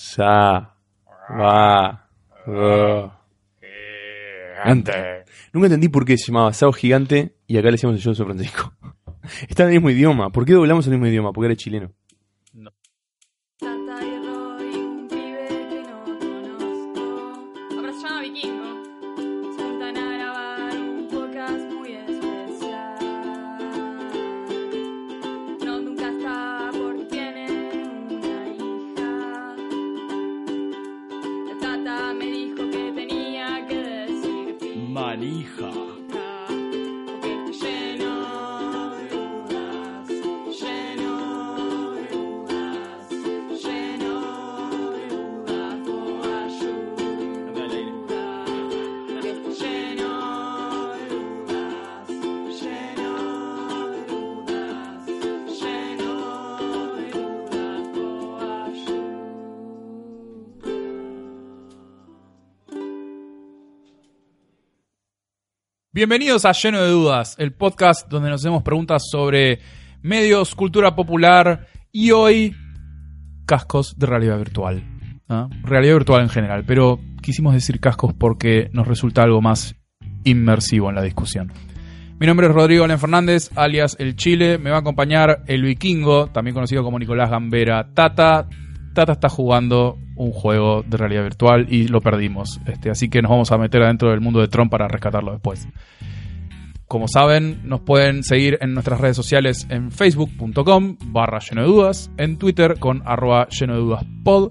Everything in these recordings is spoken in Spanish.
Sa. Va. Gigante. Nunca entendí por qué se llamaba Sao Gigante y acá le decíamos el Yo soy Francisco. Está en el mismo idioma. ¿Por qué doblamos el mismo idioma? Porque era chileno. Bienvenidos a Lleno de Dudas, el podcast donde nos hacemos preguntas sobre medios, cultura popular y hoy cascos de realidad virtual. Realidad virtual en general, pero quisimos decir cascos porque nos resulta algo más inmersivo en la discusión. Mi nombre es Rodrigo Alén Fernández, alias El Chile. Me va a acompañar el Vikingo, también conocido como Nicolás Gambera Tata. Tata está jugando un juego de realidad virtual y lo perdimos. Este, así que nos vamos a meter adentro del mundo de Tron para rescatarlo después. Como saben, nos pueden seguir en nuestras redes sociales en facebook.com barra lleno de dudas, en Twitter con arroba lleno de dudas pod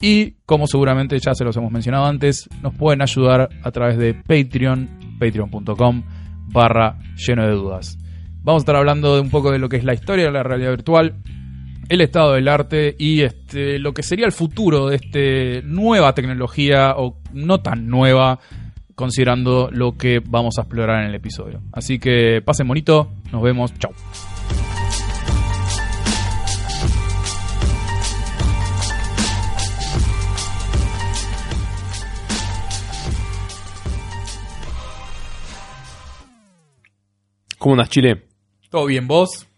y como seguramente ya se los hemos mencionado antes, nos pueden ayudar a través de Patreon, patreon.com barra lleno de dudas. Vamos a estar hablando de un poco de lo que es la historia de la realidad virtual, el estado del arte y este, lo que sería el futuro de esta nueva tecnología o no tan nueva considerando lo que vamos a explorar en el episodio. Así que pasen bonito, nos vemos, chao. ¿Cómo andas, Chile? ¿Todo bien vos?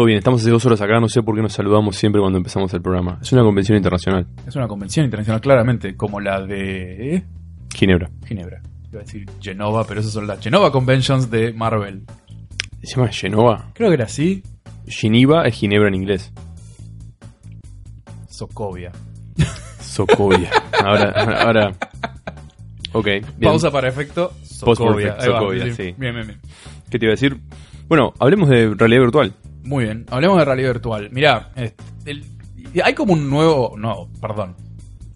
Todo bien, estamos hace dos horas acá, no sé por qué nos saludamos siempre cuando empezamos el programa. Es una convención internacional. Es una convención internacional claramente, como la de ¿eh? Ginebra. Ginebra. Iba a decir Genova, pero esas son las Genova Conventions de Marvel. ¿Se llama Genova? Creo que era así. Geneva es Ginebra en inglés. Sokovia. Sokovia. ahora, ahora. Ok. bien. Pausa para efecto. Va, Sokovia, sí. Bien, bien, bien. ¿Qué te iba a decir? Bueno, hablemos de realidad virtual. Muy bien, hablemos de realidad virtual. Mirá, el- hay como un nuevo. No, perdón.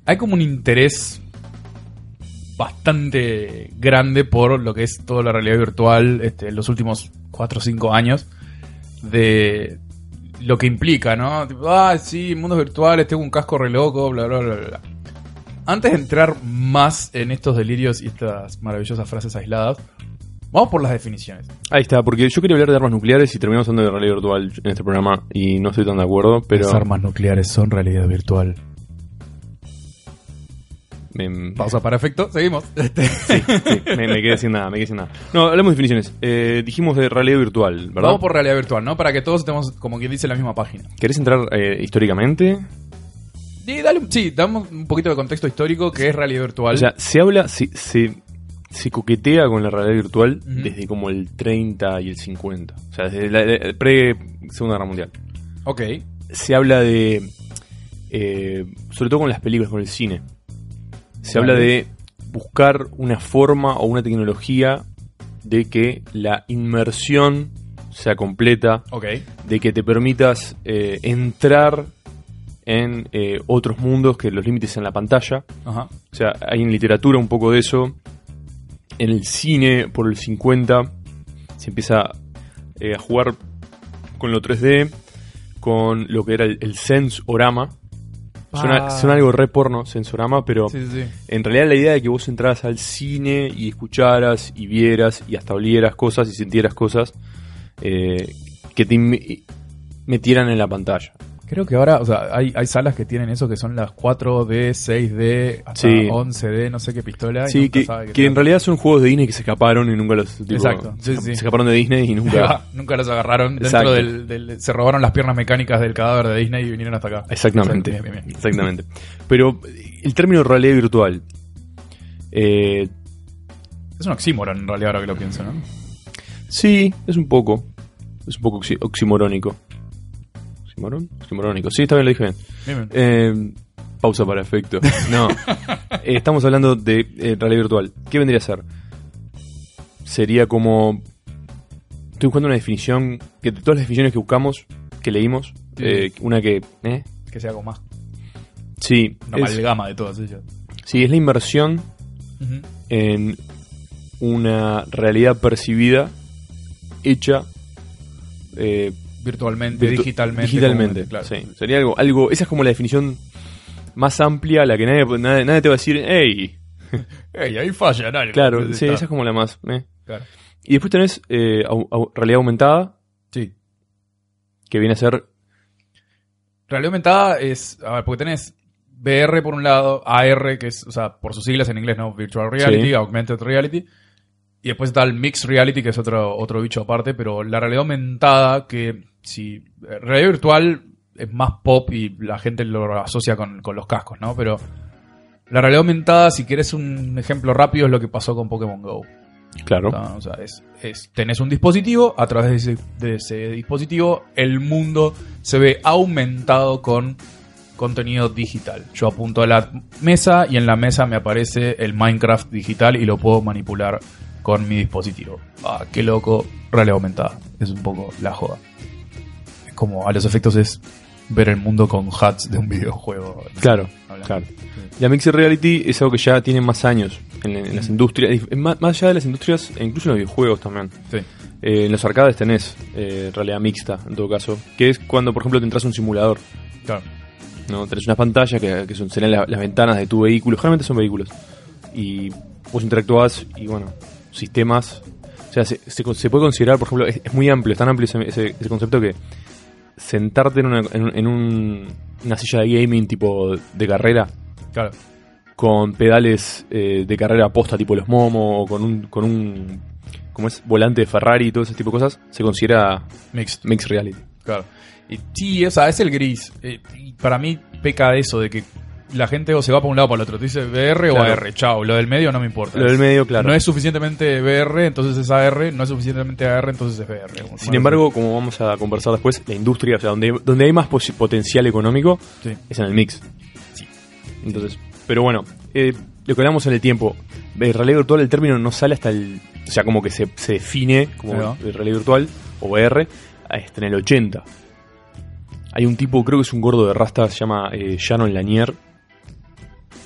Hay como un interés bastante grande por lo que es toda la realidad virtual este, en los últimos 4 o 5 años. De lo que implica, ¿no? Tipo, ah, sí, mundos virtuales, tengo un casco re loco, bla, bla, bla, bla. Antes de entrar más en estos delirios y estas maravillosas frases aisladas, vamos por las definiciones. Ahí está, porque yo quería hablar de armas nucleares y terminamos hablando de realidad virtual en este programa y no estoy tan de acuerdo, pero... Las armas nucleares son realidad virtual. me, Pausa para efecto, seguimos. Este, sí, me, me quedé sin nada, me quedé sin nada. No, hablemos de definiciones. Eh, dijimos de realidad virtual, ¿verdad? Vamos por realidad virtual, ¿no? Para que todos estemos, como quien dice, en la misma página. ¿Querés entrar eh, históricamente? Y dale, un- sí, damos un poquito de contexto histórico que es realidad virtual. O sea, se habla, se, se, se coquetea con la realidad virtual desde como el 30 y el 50. O sea, desde la, la- pre-Segunda Guerra Mundial. ok, Se habla de... eh, sobre todo con las películas, con el cine. Se Vale. habla de buscar una forma o una tecnología de que la inmersión sea completa, ok. de que te permitas eh, entrar en eh, otros mundos que los límites en la pantalla. Ajá. O sea, hay en literatura un poco de eso. En el cine, por el 50, se empieza eh, a jugar con lo 3D, con lo que era el, el sensorama, Suena, Ah. suena algo re porno, sensorama, pero Sí, sí, sí. en realidad la idea de que vos entraras al cine y escucharas y vieras y hasta olieras cosas y sintieras cosas eh, que te metieran en la pantalla. Creo que ahora, o sea, hay, hay salas que tienen eso que son las 4D, 6D, hasta Sí. 11D, no sé qué pistola. y Sí, nunca que, sabe que en realidad son juegos de Disney que se escaparon y nunca los... tipo, Exacto, sí, se, sí. se escaparon de Disney y nunca... Nunca los agarraron dentro del, del- Se robaron las piernas mecánicas del cadáver de Disney y vinieron hasta acá. Exactamente. Bien, bien, bien. Exactamente. Pero el término realidad virtual. eh, Es un oxímoron en realidad ahora que lo pienso, ¿no? sí, es un poco. Es un poco oxi- oximorónico. ¿Oximorón? Oximorónico. Sí, está bien, lo dije bien. Bien, bien. Eh, pausa para efecto. No. Eh, estamos hablando de eh, realidad virtual. ¿Qué vendría a ser? Sería como. Estoy buscando una definición. Que de todas las definiciones que buscamos, que leímos, Sí. eh, una que. ¿eh? Que sea algo más. Sí, Una es, amalgama de todas ellas. sí, es la inversión Ujú. en una realidad percibida hecha eh, Virtualmente, virtu- digitalmente. digitalmente, como- claro. sí. Sería algo, algo, esa es como la definición más amplia la que nadie, nadie, nadie te va a decir, hey, Ey, ahí falla algo. claro, sí, esa es como la más. eh. claro. Y después tenés eh, au- au- realidad aumentada, Sí. que viene a ser, Realidad aumentada es, a ver, porque tenés VR por un lado, AR, que es, o sea, por sus siglas en inglés, ¿no? Virtual Reality, Sí. Augmented Reality. Y después está el Mixed Reality, que es otro, otro bicho aparte, pero la realidad aumentada, que si eh, realidad virtual es más pop y la gente lo asocia con, con los cascos, ¿no? Pero la realidad aumentada, si quieres un ejemplo rápido, es lo que pasó con Pokémon Go. claro. O sea, es, es- tenés un dispositivo, a través de ese, de ese dispositivo el mundo se ve aumentado con contenido digital. Yo apunto a la mesa y en la mesa me aparece el Minecraft digital y lo puedo manipular con mi dispositivo. Ah, qué loco, realidad aumentada. Es un poco la joda. Es como a los efectos es ver el mundo con hats de un videojuego. claro, Hablando. claro. La Mixed Reality es algo que ya tiene más años en, en las industrias, más, más allá de las industrias, e incluso en los videojuegos también. Sí. Eh, en los arcades tenés eh, realidad mixta, en todo caso, que es cuando, por ejemplo, te entras a un simulador. Claro. ¿no? Tenés unas pantallas que, que son, serían la- las ventanas de tu vehículo, generalmente son vehículos. Y vos interactuás y bueno, sistemas. O sea, se, se puede considerar, por ejemplo, es, es muy amplio, es tan amplio ese, ese- ese concepto que sentarte en una, en, en un- una silla de gaming tipo de carrera Claro. con pedales eh, de carrera posta tipo los Momo o con un, con un como es volante de Ferrari y todo ese tipo de cosas, se considera Mixed. mixed reality. Claro. Sí, o sea, es el gris. Eh, y para mí peca de eso, de que la gente o se va para un lado o para el otro. Te dice VR o Claro. AR, chao. Lo del medio no me importa. Lo del medio, claro. No es suficientemente VR, entonces es AR. No es suficientemente AR, entonces es. Como- Sin embargo, como vamos a conversar después, la industria, o sea, donde, donde hay más potencial económico, Sí. es en el mix. Entonces, pero bueno, eh, lo que hablamos en el tiempo, de realidad virtual el término no sale hasta el, o sea, como que se, se define como va. de realidad virtual o VR hasta en el 80. Hay un tipo, creo que es un gordo de rasta, se llama eh, Shannon Lanier,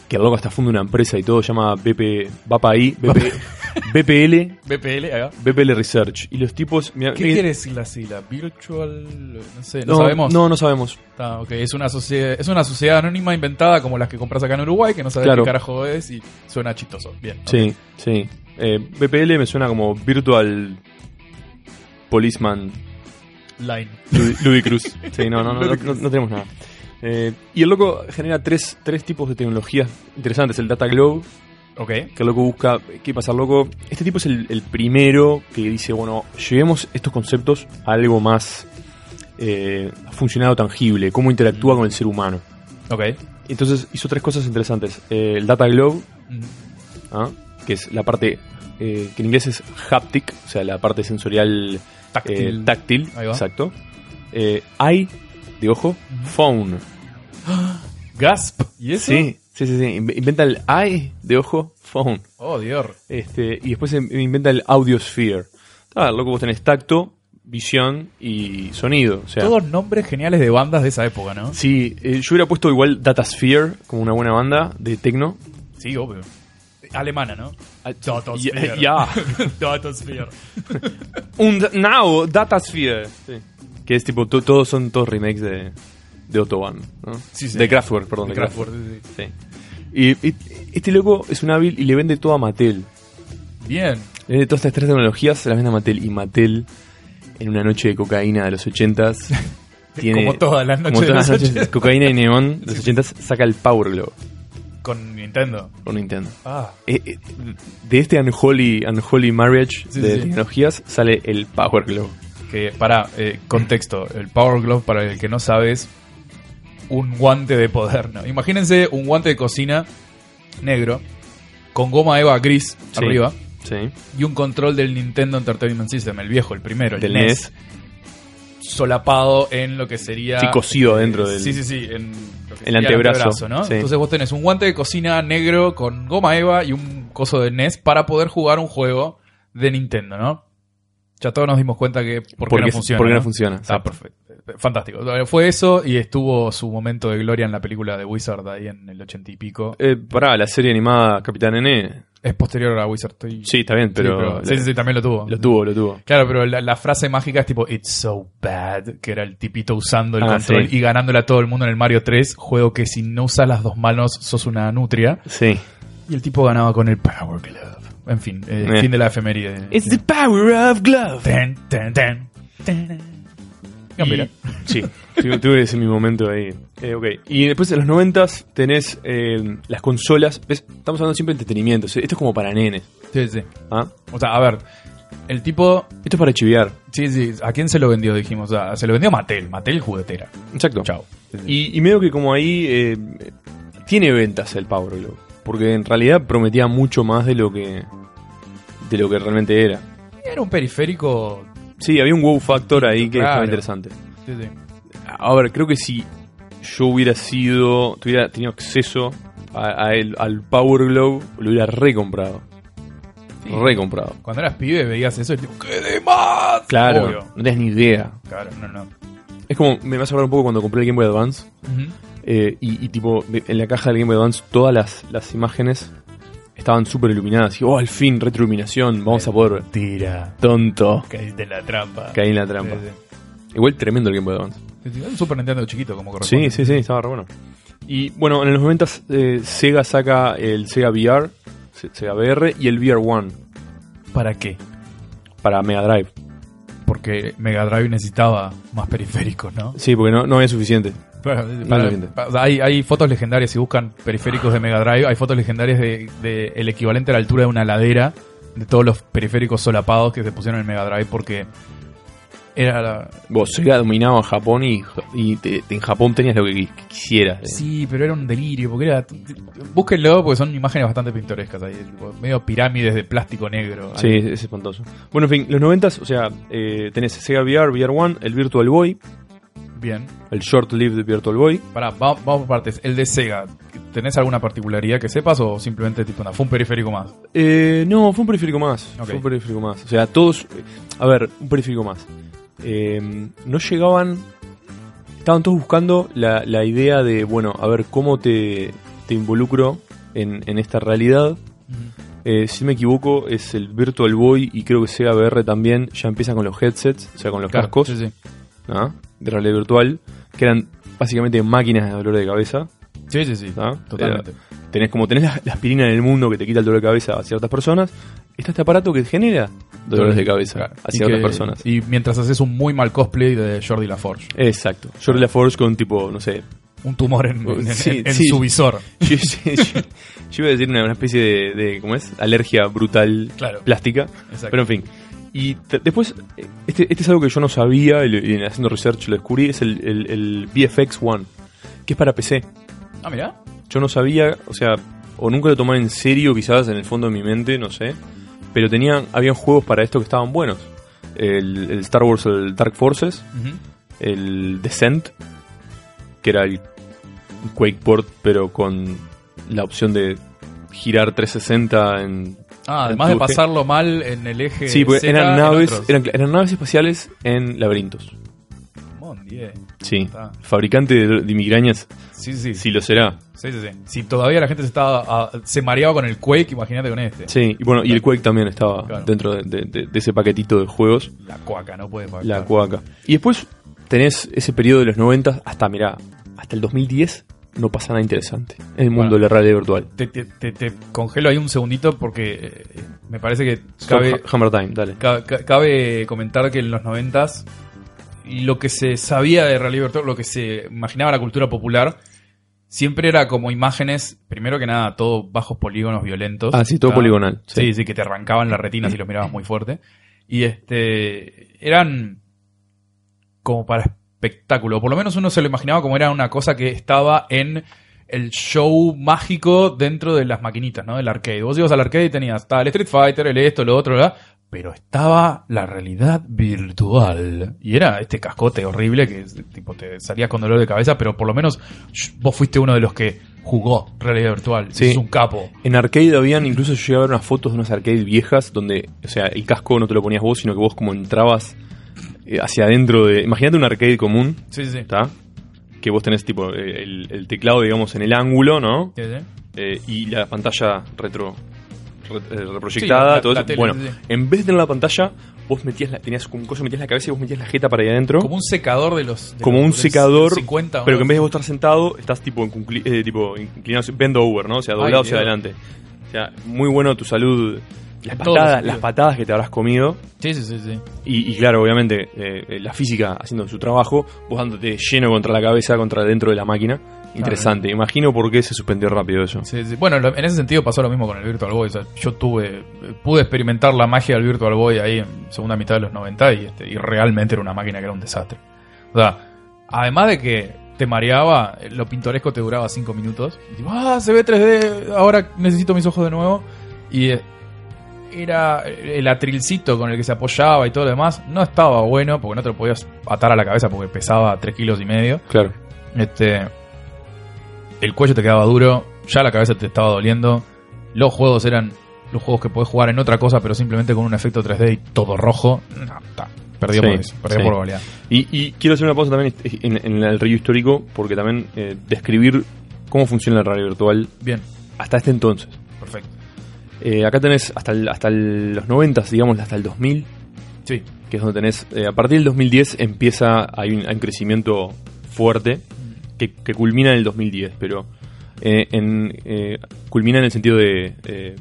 que el loco hasta funda una empresa y todo, se llama BP, BP, BPL, BPL. BPL Research. Y los tipos... mira, ¿Qué mira- quiere decir la sigla? Virtual. No sé, no, no, sabemos. No, no sabemos. Está, ok, Es, una sociedad, es una sociedad anónima inventada como las que compras acá en Uruguay, que no sabes Claro. qué carajo es y suena chistoso. Bien. Sí, sí. Eh, BPL me suena como Virtual Policeman Line. Ludi- Ludicruz. Sí, no, no, no- no tenemos nada. Eh, y el loco genera tres, tres tipos de tecnologías interesantes. El Data Globe, Ok. que el loco busca... ¿Qué pasa, loco? Este tipo es el, el primero que dice, bueno, llevemos estos conceptos a algo más eh, funcionado tangible, cómo interactúa con el ser humano. Ok. Entonces hizo tres cosas interesantes. Eh, el Data Globe, Mm. ¿ah? que es la parte eh, que en inglés es haptic, o sea, la parte sensorial Táctil. táctil, Ahí va. exacto. Eye, de ojo, phone. Gasp. ¿Y eso? Sí, sí, sí, sí. Inve- Inventa el eye, de ojo, phone. Oh, Dios. Este, y después in- inventa el audiosphere. Ah, loco, vos tenés tacto, visión y sonido. O sea, Todos nombres geniales de bandas de esa época, ¿no? Sí, eh, yo hubiera puesto igual Datasphere como una buena banda de techno. Sí, obvio. Alemana, ¿no? Ya, ya. Datasphere. Un now Datasphere. Sí. Que es tipo, to- todos son todos remakes de, de Autobahn, ¿no? Sí, sí. De Kraftwerk, perdón. De de Kraftwerk, Kraftwerk. Sí. Y, y este loco es un hábil y le vende todo a Mattel. Bien. Le vende todas estas tres tecnologías, se las vende a Mattel. Y Mattel, en una noche de cocaína de los 80s, tiene. Como todas las noches como de todas las noches, 80s. cocaína y neón de los 80s, saca el Power Glove Con Nintendo. por Nintendo. Ah. Eh, eh, de este unholy, unholy marriage Sí, de sí. tecnologías sale el Power Glove. Que, para, contexto. El Power Glove, para el que no sabe, es un guante de poder, ¿no? Imagínense un guante de cocina negro con goma eva gris Sí. arriba Sí. y un control del Nintendo Entertainment System, el viejo, el primero, el Del NES, NES. solapado en lo que sería... Sí, cosido adentro del- Sí, sí, sí, en El antebrazo, ¿no? sí. Entonces vos tenés un guante de cocina negro con goma eva y un coso de NES para poder jugar un juego de Nintendo, ¿no? Ya todos nos dimos cuenta que por qué no funciona. porque no ¿no? funciona, Está exacto. perfecto. Fantástico. Fue eso y estuvo su momento de gloria en la película de Wizard ahí en el ochenta y pico. Eh, pará, la serie animada Capitán N. Es posterior a Wizard. estoy- Sí, está bien, pero. sí, sí, sí, también lo tuvo. Lo tuvo, lo tuvo. Claro, pero la, la frase mágica es tipo It's so bad, que era el tipito usando el Ah, control sí. y ganándole a todo el mundo en el Mario 3, juego que si no usas las dos manos sos una nutria. Sí. Y el tipo ganaba con el Power Glove. En fin, eh, Eh. fin de la efeméride. It's the power of glove. Ten, ten, ten, ten. Ah, Y- mira. Sí, tuve, tuve ese mi momento ahí. Eh, ok. Y después en los noventas tenés eh, las consolas. ¿Ves? Estamos hablando siempre de entretenimiento. Esto es como para nenes. Sí, sí. ¿ah? O sea, a ver, el tipo Esto es para chiviar. Sí, sí. ¿A quién se lo vendió? Dijimos. O sea, se lo vendió a Mattel. Mattel juguetera. Exacto. Chao. Y, y medio que como ahí eh, tiene ventas el Power Glove. Porque en realidad prometía mucho más de lo que de lo que realmente era. Era un periférico. Sí, había un wow factor ahí que Claro. estaba interesante. Sí, sí. A ver, creo que si yo hubiera sido, tuviera tenido acceso a, a el- al Power Glove, lo hubiera recomprado. Sí. Recomprado. Cuando eras pibe veías eso y tipo, ¡qué de más! Claro, Obvio. no tenías ni idea. Claro, no, no. Es como, me vas a hablar un poco cuando compré el Game Boy Advance. Ujú. Eh, y, y tipo, de- en la caja del Game Boy Advance, todas las, las imágenes estaban súper iluminadas. Y, oh, al fin, retroiluminación, vamos a poder. Tira. Tonto. Caíste en la trampa. Caí en la trampa. Sí, Igual tremendo el Game Boy Advance. sí. Sí, sí. Un Super Nintendo chiquito como Sí, corresponde. sí, sí, estaba re bueno. Y bueno, en los 90 eh, Sega saca el Sega VR, Se- Sega VR y el VR One ¿Para qué? para Mega Drive. Porque Mega Drive necesitaba más periféricos, ¿no? Sí, porque no, no había suficiente. Para- hay, hay fotos legendarias, si buscan periféricos de Mega Drive, hay fotos legendarias de, de el equivalente a la altura de una ladera de todos los periféricos solapados que se pusieron en Mega Drive porque era la... Vos, Sega dominaba Japón y, y te- en Japón tenías lo que qui- quisieras. Sí, pero era un delirio, porque era... Búsquenlo porque son imágenes bastante pintorescas ahí, medio pirámides de plástico negro. Sí, es, es espantoso. Bueno, en fin, los 90 o sea, eh, tenés Sega VR, VR One, el Virtual Boy, Bien. el Short-Lived Virtual Boy. Pará, va- vamos por partes. El de Sega, ¿tenés alguna particularidad que sepas o simplemente tipo, nada, fue un periférico más? Eh, no, fue un periférico más. Ok. Fue un periférico más. O sea, todos. eh, A ver, un periférico más. Eh, no llegaban. Estaban todos buscando la, la idea de, bueno, a ver cómo te, te involucro en, en esta realidad. Eh, si me equivoco, es el Virtual Boy y creo que Sega VR también. Ya empiezan con los headsets, o sea, con los Claro, cascos sí, sí. ¿Ah? de realidad virtual, que eran básicamente máquinas de dolor de cabeza. Sí, sí, sí. ¿ah? Totalmente. Era- tenés como tenés la, la aspirina en el mundo que te quita el dolor de cabeza a ciertas personas, está este aparato que genera dolores de cabeza Claro. a ciertas que- personas. Y mientras haces un muy mal cosplay de Jordi LaForge. Exacto. Jordi LaForge con tipo, no sé. Un tumor en, en- Sí, en- en sí. su visor. Yo, yo- yo- yo iba a decir una, una especie de, de, ¿cómo es? Alergia brutal Claro. plástica. Exacto. Pero en fin. Y después, este, este es algo que yo no sabía y, haciendo research lo descubrí, es el, el, el VFX One, que es para PC. Ah, mira. Yo no sabía, o sea, o nunca lo tomaba en serio quizás en el fondo de mi mente, no sé. Pero tenían, habían juegos para esto que estaban buenos. El, el Star Wars, el Dark Forces, el Descent, que era el Quake Port, pero con la opción de girar 360 en... Ah, además de pasarlo mal en el eje. Sí, porque Z, eran naves, eran, eran naves espaciales en laberintos. Mon. Sí, Está. fabricante de, de migrañas, Sí, sí, sí. lo será. Sí, sí, sí. Si todavía la gente se estaba ah, se mareaba con el Quake, imagínate con este. Sí, y bueno, y el Quake también estaba Claro. dentro de, de- de- de ese paquetito de juegos. La cuaca, no puede pagar. La cuaca. Y después, tenés ese periodo de los 90 hasta, mirá, hasta el 2010 no pasa nada interesante en el mundo Bueno. de la realidad virtual. Te, te- te- te congelo ahí un segundito porque eh, me parece que cabe, Ha- Hammer Time, dale. ca- ca- cabe comentar que en los noventas lo que se sabía de realidad virtual, lo que se imaginaba la cultura popular, siempre era como imágenes, primero que nada, todo bajos polígonos violentos. Ah, sí, todo Ah, poligonal. Sí, sí, que te arrancaban las retinas y los mirabas muy fuerte. Y este eran como para espectáculo. Por lo menos uno se lo imaginaba como era una cosa que estaba en el show mágico dentro de las maquinitas, ¿no? Del arcade. Vos ibas al arcade y tenías el Street Fighter, el esto, lo otro, ¿verdad? Pero estaba la realidad virtual. Y era este cascote horrible que tipo te salías con dolor de cabeza, pero por lo menos vos fuiste uno de los que jugó realidad virtual. Sí. Es un capo. En arcade habían, incluso yo llegué a ver unas fotos de unas arcades viejas donde, o sea, el casco no te lo ponías vos, sino que vos como entrabas hacia adentro de... Imagínate un arcade común, Sí, sí. ¿está? Que vos tenés tipo eh, el, el teclado, digamos, en el ángulo, ¿no? Sí, sí. Eh, y la pantalla retro re- eh, reproyectada, Sí, la- todo la eso. tele, bueno, sí, en vez de tener la pantalla, vos metías la, tenías como un coso, metías la cabeza y vos metías la jeta para ahí adentro. Como un secador de los. de como los- un secador, 50, pero que en vez de vos estar sentado, estás tipo, incli- eh, tipo inclinado, bend over, ¿no? O sea, Ay, doblado hacia Dios. adelante. O sea, muy bueno tu salud. Las patadas, las patadas que te habrás comido. Sí, sí, sí. sí. Y, y claro, obviamente, eh, eh, la física haciendo su trabajo, vos dándote lleno contra la cabeza, contra dentro de la máquina. Interesante. Imagino por qué se suspendió rápido eso. Sí, sí. Bueno, en ese sentido pasó lo mismo con el Virtual Boy. O sea, yo tuve, pude experimentar la magia del Virtual Boy ahí en segunda mitad de los 90 y, este, y realmente era una máquina que era un desastre. O sea, además de que te mareaba, lo pintoresco te duraba 5 minutos. Y tipo, ah, se ve 3D, ahora necesito mis ojos de nuevo. Y eh, era el atrilcito con el que se apoyaba y todo lo demás. No estaba bueno porque no te lo podías atar a la cabeza porque pesaba 3 kilos y medio. Claro. Este. El cuello te quedaba duro, ya la cabeza te estaba doliendo. Los juegos eran los juegos que podés jugar en otra cosa, pero simplemente con un efecto 3D y todo rojo. No, ta, perdió, Sí, por, eso, perdió sí. por goleada. Y, y quiero hacer una pausa también en, en el review histórico, porque también eh, describir cómo funciona la realidad virtual Bien, hasta este entonces. Eh, acá tenés hasta, el- hasta el- los 90, digamos, hasta el 2000, Sí, que es donde tenés. eh, a partir del 2010 empieza. Hay un, hay un crecimiento fuerte que, que culmina en el 2010, pero. eh, en, eh, culmina en el sentido de eh,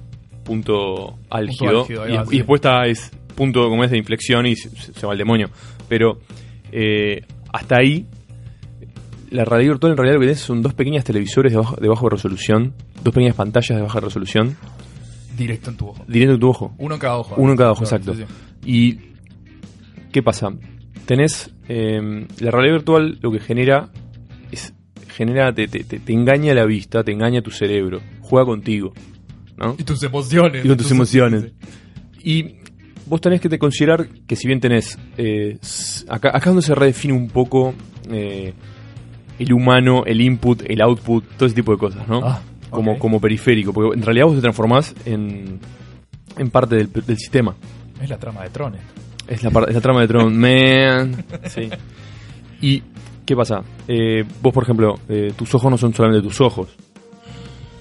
punto álgido. álgido, ahí y, sí. después está es punto como es de inflexión y se, se va al demonio. Pero eh, hasta ahí. La realidad virtual en realidad lo que tenés son dos pequeñas televisores de bajo, de bajo resolución, dos pequeñas pantallas de baja resolución, directo en tu ojo. directo en tu ojo. Uno en cada ojo. Uno en cada ojo, Claro, exacto. sí, sí. ¿Y qué pasa? Tenés eh, la realidad virtual lo que genera es genera te, te- te- te engaña la vista, te engaña tu cerebro, juega contigo, ¿no? Y tus emociones. Y con tus emociones. Y vos tenés que te considerar que si bien tenés eh, acá, acá es donde se redefine un poco eh, el humano, el input, el output, todo ese tipo de cosas, ¿no? Ah, como, como periférico, porque en realidad vos te transformás en, en parte del, del sistema. Es la trama de Tron. Es la, par- es la trama de Tron, man. Sí. ¿Y qué pasa? Eh, vos, por ejemplo, eh, tus ojos no son solamente tus ojos.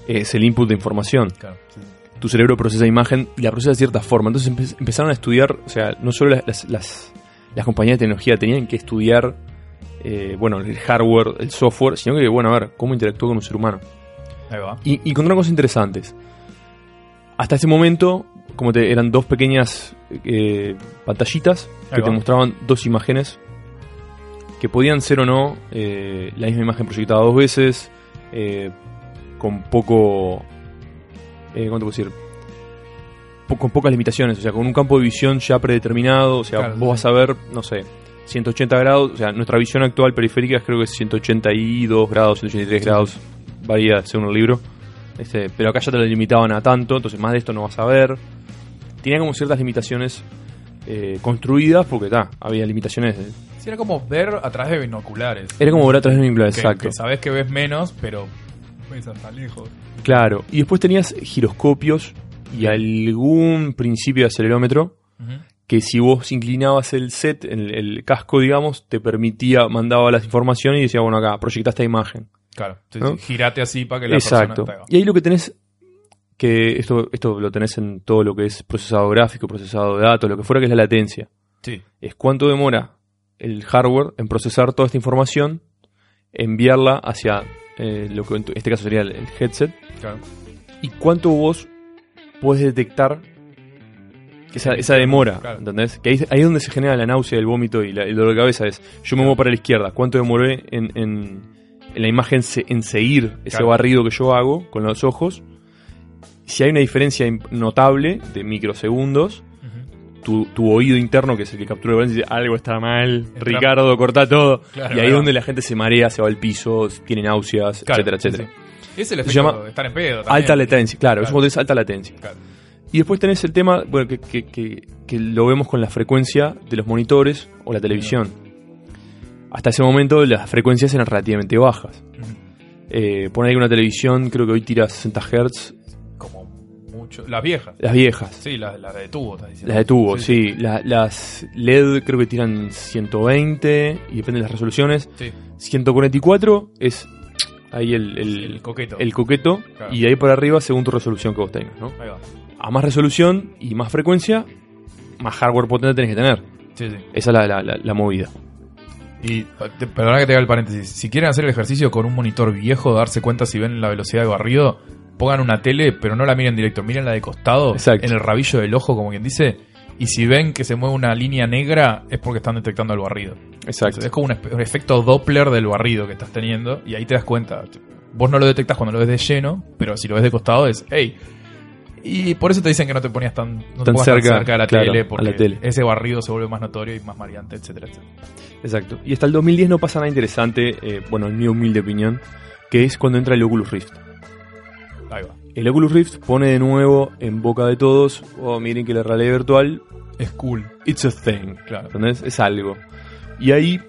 Es el input de información. Claro, sí. Tu cerebro procesa imagen y la procesa de cierta forma. Entonces empe- empezaron a estudiar, o sea, no solo las, las, las- las compañías de tecnología tenían que estudiar, eh, bueno, el hardware, el software, sino que, bueno, a ver, cómo interactúa con un ser humano. Ahí va. Y, y encontraron cosas interesantes. Hasta ese momento, como te eran dos pequeñas eh, pantallitas Ahí que te mostraban dos imágenes que podían ser o no eh, la misma imagen proyectada dos veces, eh, con poco. Eh, ¿Cómo te puedo decir? Po- con pocas limitaciones, o sea, con un campo de visión ya predeterminado, o sea, Claro, vos sí. vas a ver, no sé, 180 grados, o sea, nuestra visión actual periférica creo que es 182 grados, 183 Sí, grados, varía según el libro. Este, pero acá ya te lo limitaban a tanto, entonces más de esto no vas a ver. Tenía como ciertas limitaciones eh, construidas porque ta, había limitaciones. de- Sí, era como ver a través de binoculares. Era como ver a través de un Que- exacto. Que sabes que ves menos, pero ves hasta lejos. Claro. Y después tenías giroscopios y algún principio de acelerómetro que si vos inclinabas el set, el, el casco, digamos, te permitía, mandaba las informaciones y decía, bueno, acá, proyecta esta imagen. Claro, sí, ¿No? sí, girate así para que la Exacto. persona... Y ahí lo que tenés, que esto, esto lo tenés en todo lo que es procesado gráfico, procesado de datos, lo que fuera que es la latencia. Sí, Es cuánto demora el hardware en procesar toda esta información, enviarla hacia eh, lo que en este caso sería el, el headset, Claro. y cuánto vos podés detectar esa, esa demora, Claro. ¿entendés? Que ahí, ahí es donde se genera la náusea, el vómito y la- el dolor de cabeza. Es, yo me muevo para la izquierda, ¿cuánto demoré en la imagen se- en seguir ese barrido que yo hago con los ojos? Si hay una diferencia notable de microsegundos, tu, tu oído interno, que es el que captura el balance, dice, algo está mal, Ricardo, corta todo. Claro, y ahí es donde la gente se marea, se va al piso, tiene náuseas, Claro, etcétera, sí, etcétera. sí. Es el Se efecto llama de estar en pedo también. Alta latencia, claro, eso es alta latencia. Y después tenés el tema, bueno, que, que- que- que lo vemos con la frecuencia de los monitores o la televisión. Hasta ese momento las frecuencias eran relativamente bajas. Eh, poner ahí una televisión, creo que hoy tira 60 Hz, Como mucho. Las viejas. las viejas. Sí, las las de tubo, estás diciendo. Las de tubo, sí. La- las LED creo que tiran 120 y depende de las resoluciones. Sí, 144 es ahí el, el, el coqueto. el coqueto Claro. y de ahí para arriba según tu resolución que vos tengas. ¿no? Ahí va. A más resolución y más frecuencia, más hardware potente tenés que tener. Sí, sí. Esa es la, la- la- la movida. Y te- perdona que te haga el paréntesis. Si quieren hacer el ejercicio con un monitor viejo, darse cuenta si ven la velocidad de barrido, pongan una tele, pero no la miren directo, miren la de costado, Exacto. en el rabillo del ojo, como quien dice. Y si ven que se mueve una línea negra, es porque están detectando el barrido. Exacto. Es como un, un efecto Doppler del barrido que estás teniendo, y ahí te das cuenta. Vos no lo detectas cuando lo ves de lleno, pero si lo ves de costado es, hey. Y por eso te dicen que no te ponías tan, no Tan cerca, tan cerca de la claro, tele, porque la tele. ese barrido se vuelve más notorio y más variante, etcétera, etcétera. Exacto. Y hasta el 2010 no pasa nada interesante, eh, bueno, en mi humilde opinión, que es cuando entra el Oculus Rift. Ahí va. El Oculus Rift pone de nuevo en boca de todos, oh, miren que la realidad virtual, Es cool. it's a thing. Claro. ¿Entendés? Es algo. Y ahí,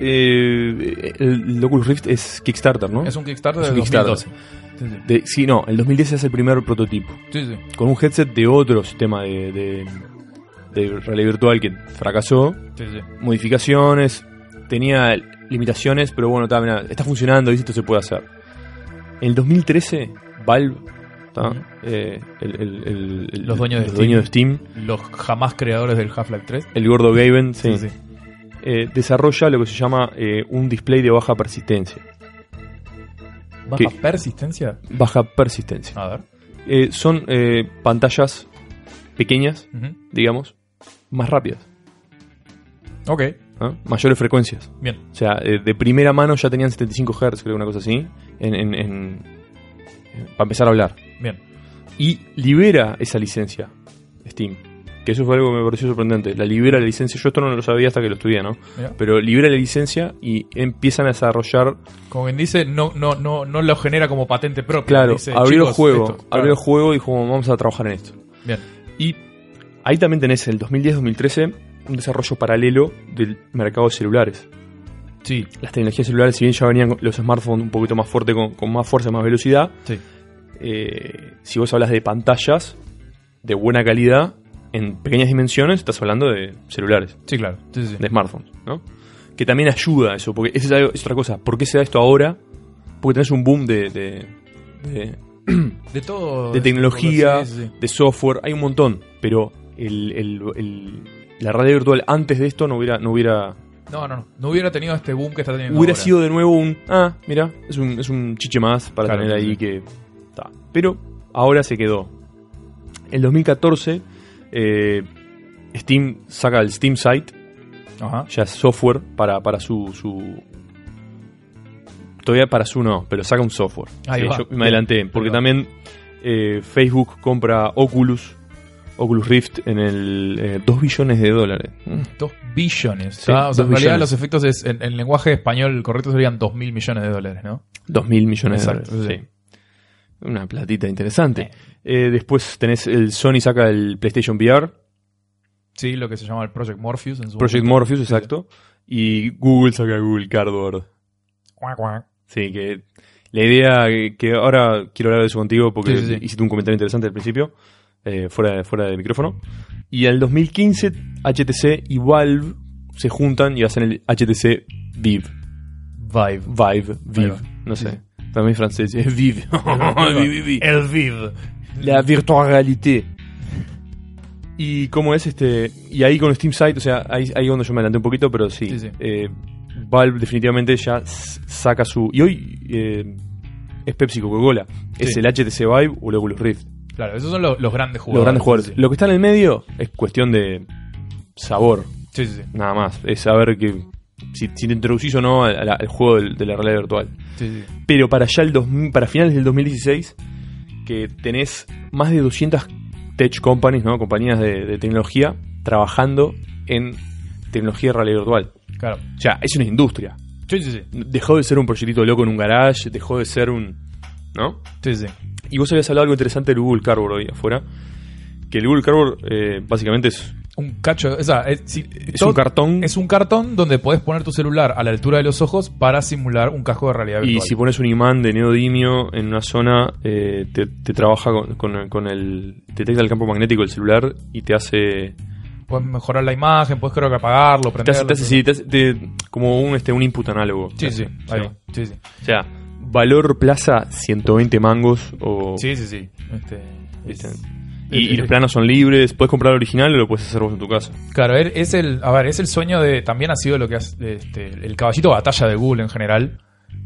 eh, el, el Oculus Rift es Kickstarter, ¿no? Es un Kickstarter Es de Kickstarter. 2012. Sí, sí. De- sí, no, el 2010 es el primer prototipo. Sí, sí. Con un headset de otro sistema de, de, de realidad virtual que fracasó. Sí, sí. Modificaciones, tenía limitaciones, pero bueno, está, mirá, está funcionando y esto se puede hacer. En el 2013, Valve. Eh, el- el- el- el- Los dueños de los Steam. dueños de Steam, Los jamás creadores del Half-Life 3. el gordo Gaben, sí, Sí, sí. eh, desarrolla lo que se llama eh, un display de baja persistencia. ¿Baja persistencia? Baja persistencia. A ver. Eh, son eh, pantallas pequeñas, digamos, más rápidas, Ok, ¿ah? mayores frecuencias. bien. O sea, eh, de primera mano ya tenían 75 Hz, creo, una cosa así, en, en- en- para empezar a hablar. Bien. Y libera esa licencia, Steam. Que eso fue algo que me pareció sorprendente. La libera la licencia. Yo esto no lo sabía hasta que lo estudié, ¿no? Pero libera la licencia y empiezan a desarrollar. Como quien dice, no, no, no, no lo genera como patente propia. Claro, Dice, abrió el "Chicos, juego. esto". Claro. Abrió el juego y dijo, vamos a trabajar en esto. Bien. Y ahí también tenés el 2010-2013 un desarrollo paralelo del mercado de celulares. Sí, Las tecnologías celulares, si bien ya venían los smartphones un poquito más fuerte, con, con más fuerza, más velocidad, sí. eh, si vos hablas de pantallas de buena calidad, en pequeñas dimensiones, estás hablando de celulares, Sí, claro. Sí, sí. de smartphones, ¿no? Que también ayuda a eso, porque esa es, otra cosa. ¿Por qué se da esto ahora? Porque tenés un boom de, de, de- De todo. de tecnología, Sí, de software, hay un montón, pero el, el- el- la realidad virtual antes de esto no hubiera, no hubiera, No, no, no. No hubiera tenido este boom que está teniendo hubiera ahora. sido de nuevo un, ah, mira, es un, es un chiche más para Claro, tener ahí que... ta. Pero ahora se quedó. En 2014, eh, Steam saca el Steam Site, Ajá. ya es software para, para su, su... Todavía para su no, pero saca un software. Ahí Sí, va. yo me adelanté, porque también eh, Facebook compra Oculus, Oculus Rift en el 2 billones de dólares. Mm. Dos billones. Sí, Ah, o sea, dos en realidad billones. los efectos es, en, en lenguaje español correcto serían dos mil millones de dólares, ¿no? Dos mil millones Exacto, de dólares. sí. sí. Una platita interesante. Eh, después tenés el Sony saca el PlayStation VR, Sí, lo que se llama el Project Morpheus en su Project momento. Morpheus, exacto. Y Google saca Google Cardboard. Cuac, cuac. Sí, que la idea que- ahora quiero hablar de eso contigo porque Sí, sí, sí. hiciste un comentario interesante al principio, eh, fuera, fuera de micrófono. Y el 2015 HTC y Valve se juntan y hacen el HTC Vive. Vive. Vive, Vive, no sé. Sí. También francés, es Vive. El Vive. La virtual réalité. Y cómo es este. Y ahí con Steam Site, o sea, ahí, ahí donde yo me adelanté un poquito, pero sí. Sí, sí. eh, Valve definitivamente ya saca su. Y hoy eh, es Pepsi Coca-Cola. Es el HTC Vive o el Oculus Rift. Claro, esos son los, los grandes jugadores. Los grandes jugadores. Lo que está en el medio es cuestión de sabor, sí, sí. sí. nada más. Es saber que. Si, si te introducís o no al, juego de la realidad virtual. Sí, sí. pero para ya el 2000 para finales del 2016 que tenés más de 200 tech companies, ¿no? compañías de, de tecnología trabajando en tecnología de realidad virtual. Claro. O sea, es una industria. Sí, sí, sí. Dejó de ser un proyectito loco en un garage, dejó de ser un, ¿no? Sí, sí. Y vos habías hablado algo interesante del Google Cardboard hoy afuera, que el Google Cardboard eh, básicamente es, Un cacho. O sea, es, sí, es un cartón Es un cartón donde podés poner tu celular a la altura de los ojos para simular un casco de realidad y virtual. si pones un imán de neodimio en una zona, eh, te, te trabaja con, con- con el. detecta el campo magnético del celular y te hace. Puedes mejorar la imagen, puedes creo que apagarlo, Te prenderlo. hace, te hace- sí, te hace- te- como un, este, un input análogo. Sí, sí, Sí. ahí. Sí, sí. O sea, valor plaza 120 mangos o. Sí, sí, sí. Este, es- Y, los planos son libres, puedes comprar el original o lo puedes hacer vos en tu casa. Claro, es el, a ver, es el sueño de, también ha sido lo que es este, el caballito de batalla de Google en general,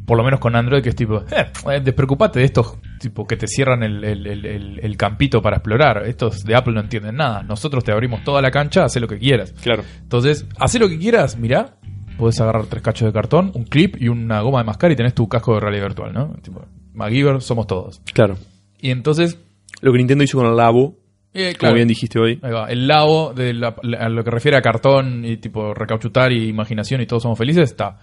por lo menos con Android, que es tipo, eh, eh, despreocupate de estos tipo que te cierran el, el- el- el- el campito para explorar. Estos de Apple no entienden nada. Nosotros te abrimos toda la cancha, haz lo que quieras. Claro. Entonces, haz lo que quieras, mirá, puedes agarrar tres cachos de cartón, un clip y una goma de mascar y tenés tu casco de realidad virtual, ¿no? Tipo, MacGyver somos todos. Claro. Y entonces, Lo que Nintendo hizo con el Labo, eh, como bien dijiste hoy. Ahí va. El labo de la- a lo que refiere a cartón y tipo recauchutar y imaginación y todos somos felices está.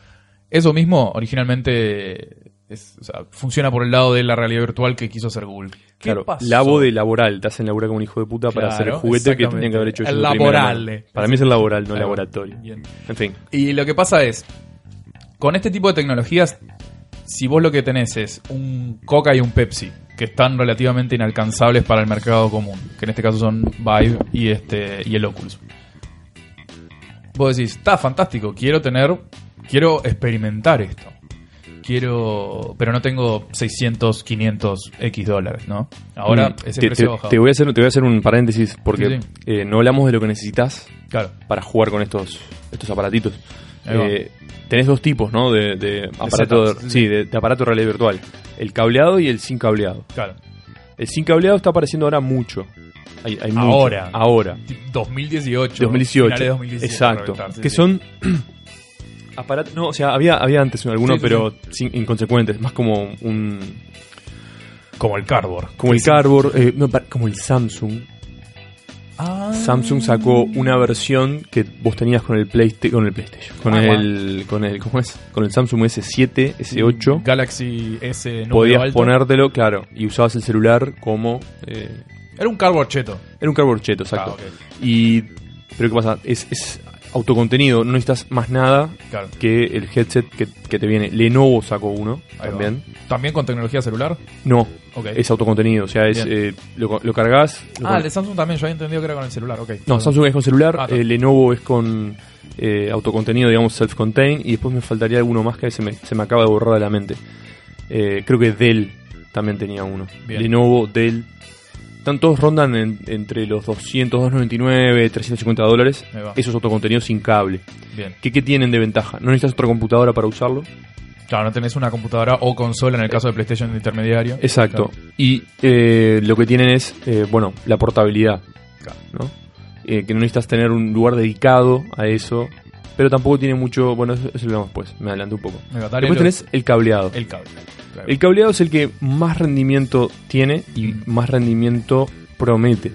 Eso mismo originalmente es- o sea, funciona por el lado de la realidad virtual que quiso hacer Google. ¿Qué Claro, pasó? labo de laboral, te hacen laborar como un hijo de puta para Claro, hacer el juguete que tenían que haber hecho El laboral. mano. Para mí es el laboral, no el laboratorio. Bien. En fin. Y lo que pasa es, con este tipo de tecnologías, si vos lo que tenés es un Coca y un Pepsi, que están relativamente inalcanzables para el mercado común, que en este caso son Vive y, este, y el Oculus. Vos decís, está fantástico, quiero tener, quiero experimentar esto. Quiero, pero no tengo 600, 500 X dólares, ¿no? Ahora Mm, ese te, precio te- ha bajado. te voy a hacer, te voy a hacer un paréntesis porque Sí, sí. eh, no hablamos de lo que necesitas Claro, para jugar con estos, estos aparatitos. Eh, tenés dos tipos, ¿no? De, de aparato, sí, sí, sí. de, de aparato de realidad virtual. El cableado y el sin cableado. claro. El sin cableado está apareciendo ahora mucho. Hay, hay mucho. Ahora. Ahora. 2018. 2018. finales de 2017, Exacto. reventar, sí, que sí. son aparatos. No, o sea, había, había antes algunos, Sí, sí, pero sin- inconsecuentes. Más como un. Como el cardboard. Como el Cardboard, eh, no, como el Samsung. Ah. Samsung sacó una versión que vos tenías con el, con el PlayStation. Con Ah, el, con el. ¿Cómo es? Con el Samsung S7, S8. Galaxy S Podías alto. ponértelo, claro, y usabas el celular como. eh, Era un cardboard cheto. era un cardboard cheto, exacto. Ah. Y. Pero ¿qué pasa? Es, es autocontenido, no necesitas más nada Claro. que el headset que, que te viene. Lenovo sacó uno Ahí va. también. ¿También con tecnología celular? No, es autocontenido, o sea, es eh, lo, lo cargas. lo ah, el de Samsung también. Yo había entendido que era con el celular. Ok. No, Samsung es con celular, Ah, eh, Lenovo es con eh, autocontenido, digamos, self-contained, y después me faltaría alguno más que se me, se me acaba de borrar de la mente. Eh, creo que Dell también tenía uno. Bien. Lenovo, Dell. Están todos rondan en- entre los 200, 299, 350 dólares. Ahí va. Esos autocontenidos sin cable. Bien. ¿Qué, ¿Qué tienen de ventaja? No necesitas otra computadora para usarlo. Claro, no tenés una computadora o consola en el caso de PlayStation de intermediario. Exacto. Claro. Y eh, lo que tienen es, eh, bueno, la portabilidad. Claro. ¿no? Eh, que no necesitas tener un lugar dedicado a eso. Pero tampoco tiene mucho. Bueno, eso, eso lo vemos después. Me adelanto un poco. Va Después el- tenés el cableado. el cable. Claro. El cableado es el que más rendimiento tiene y más rendimiento promete.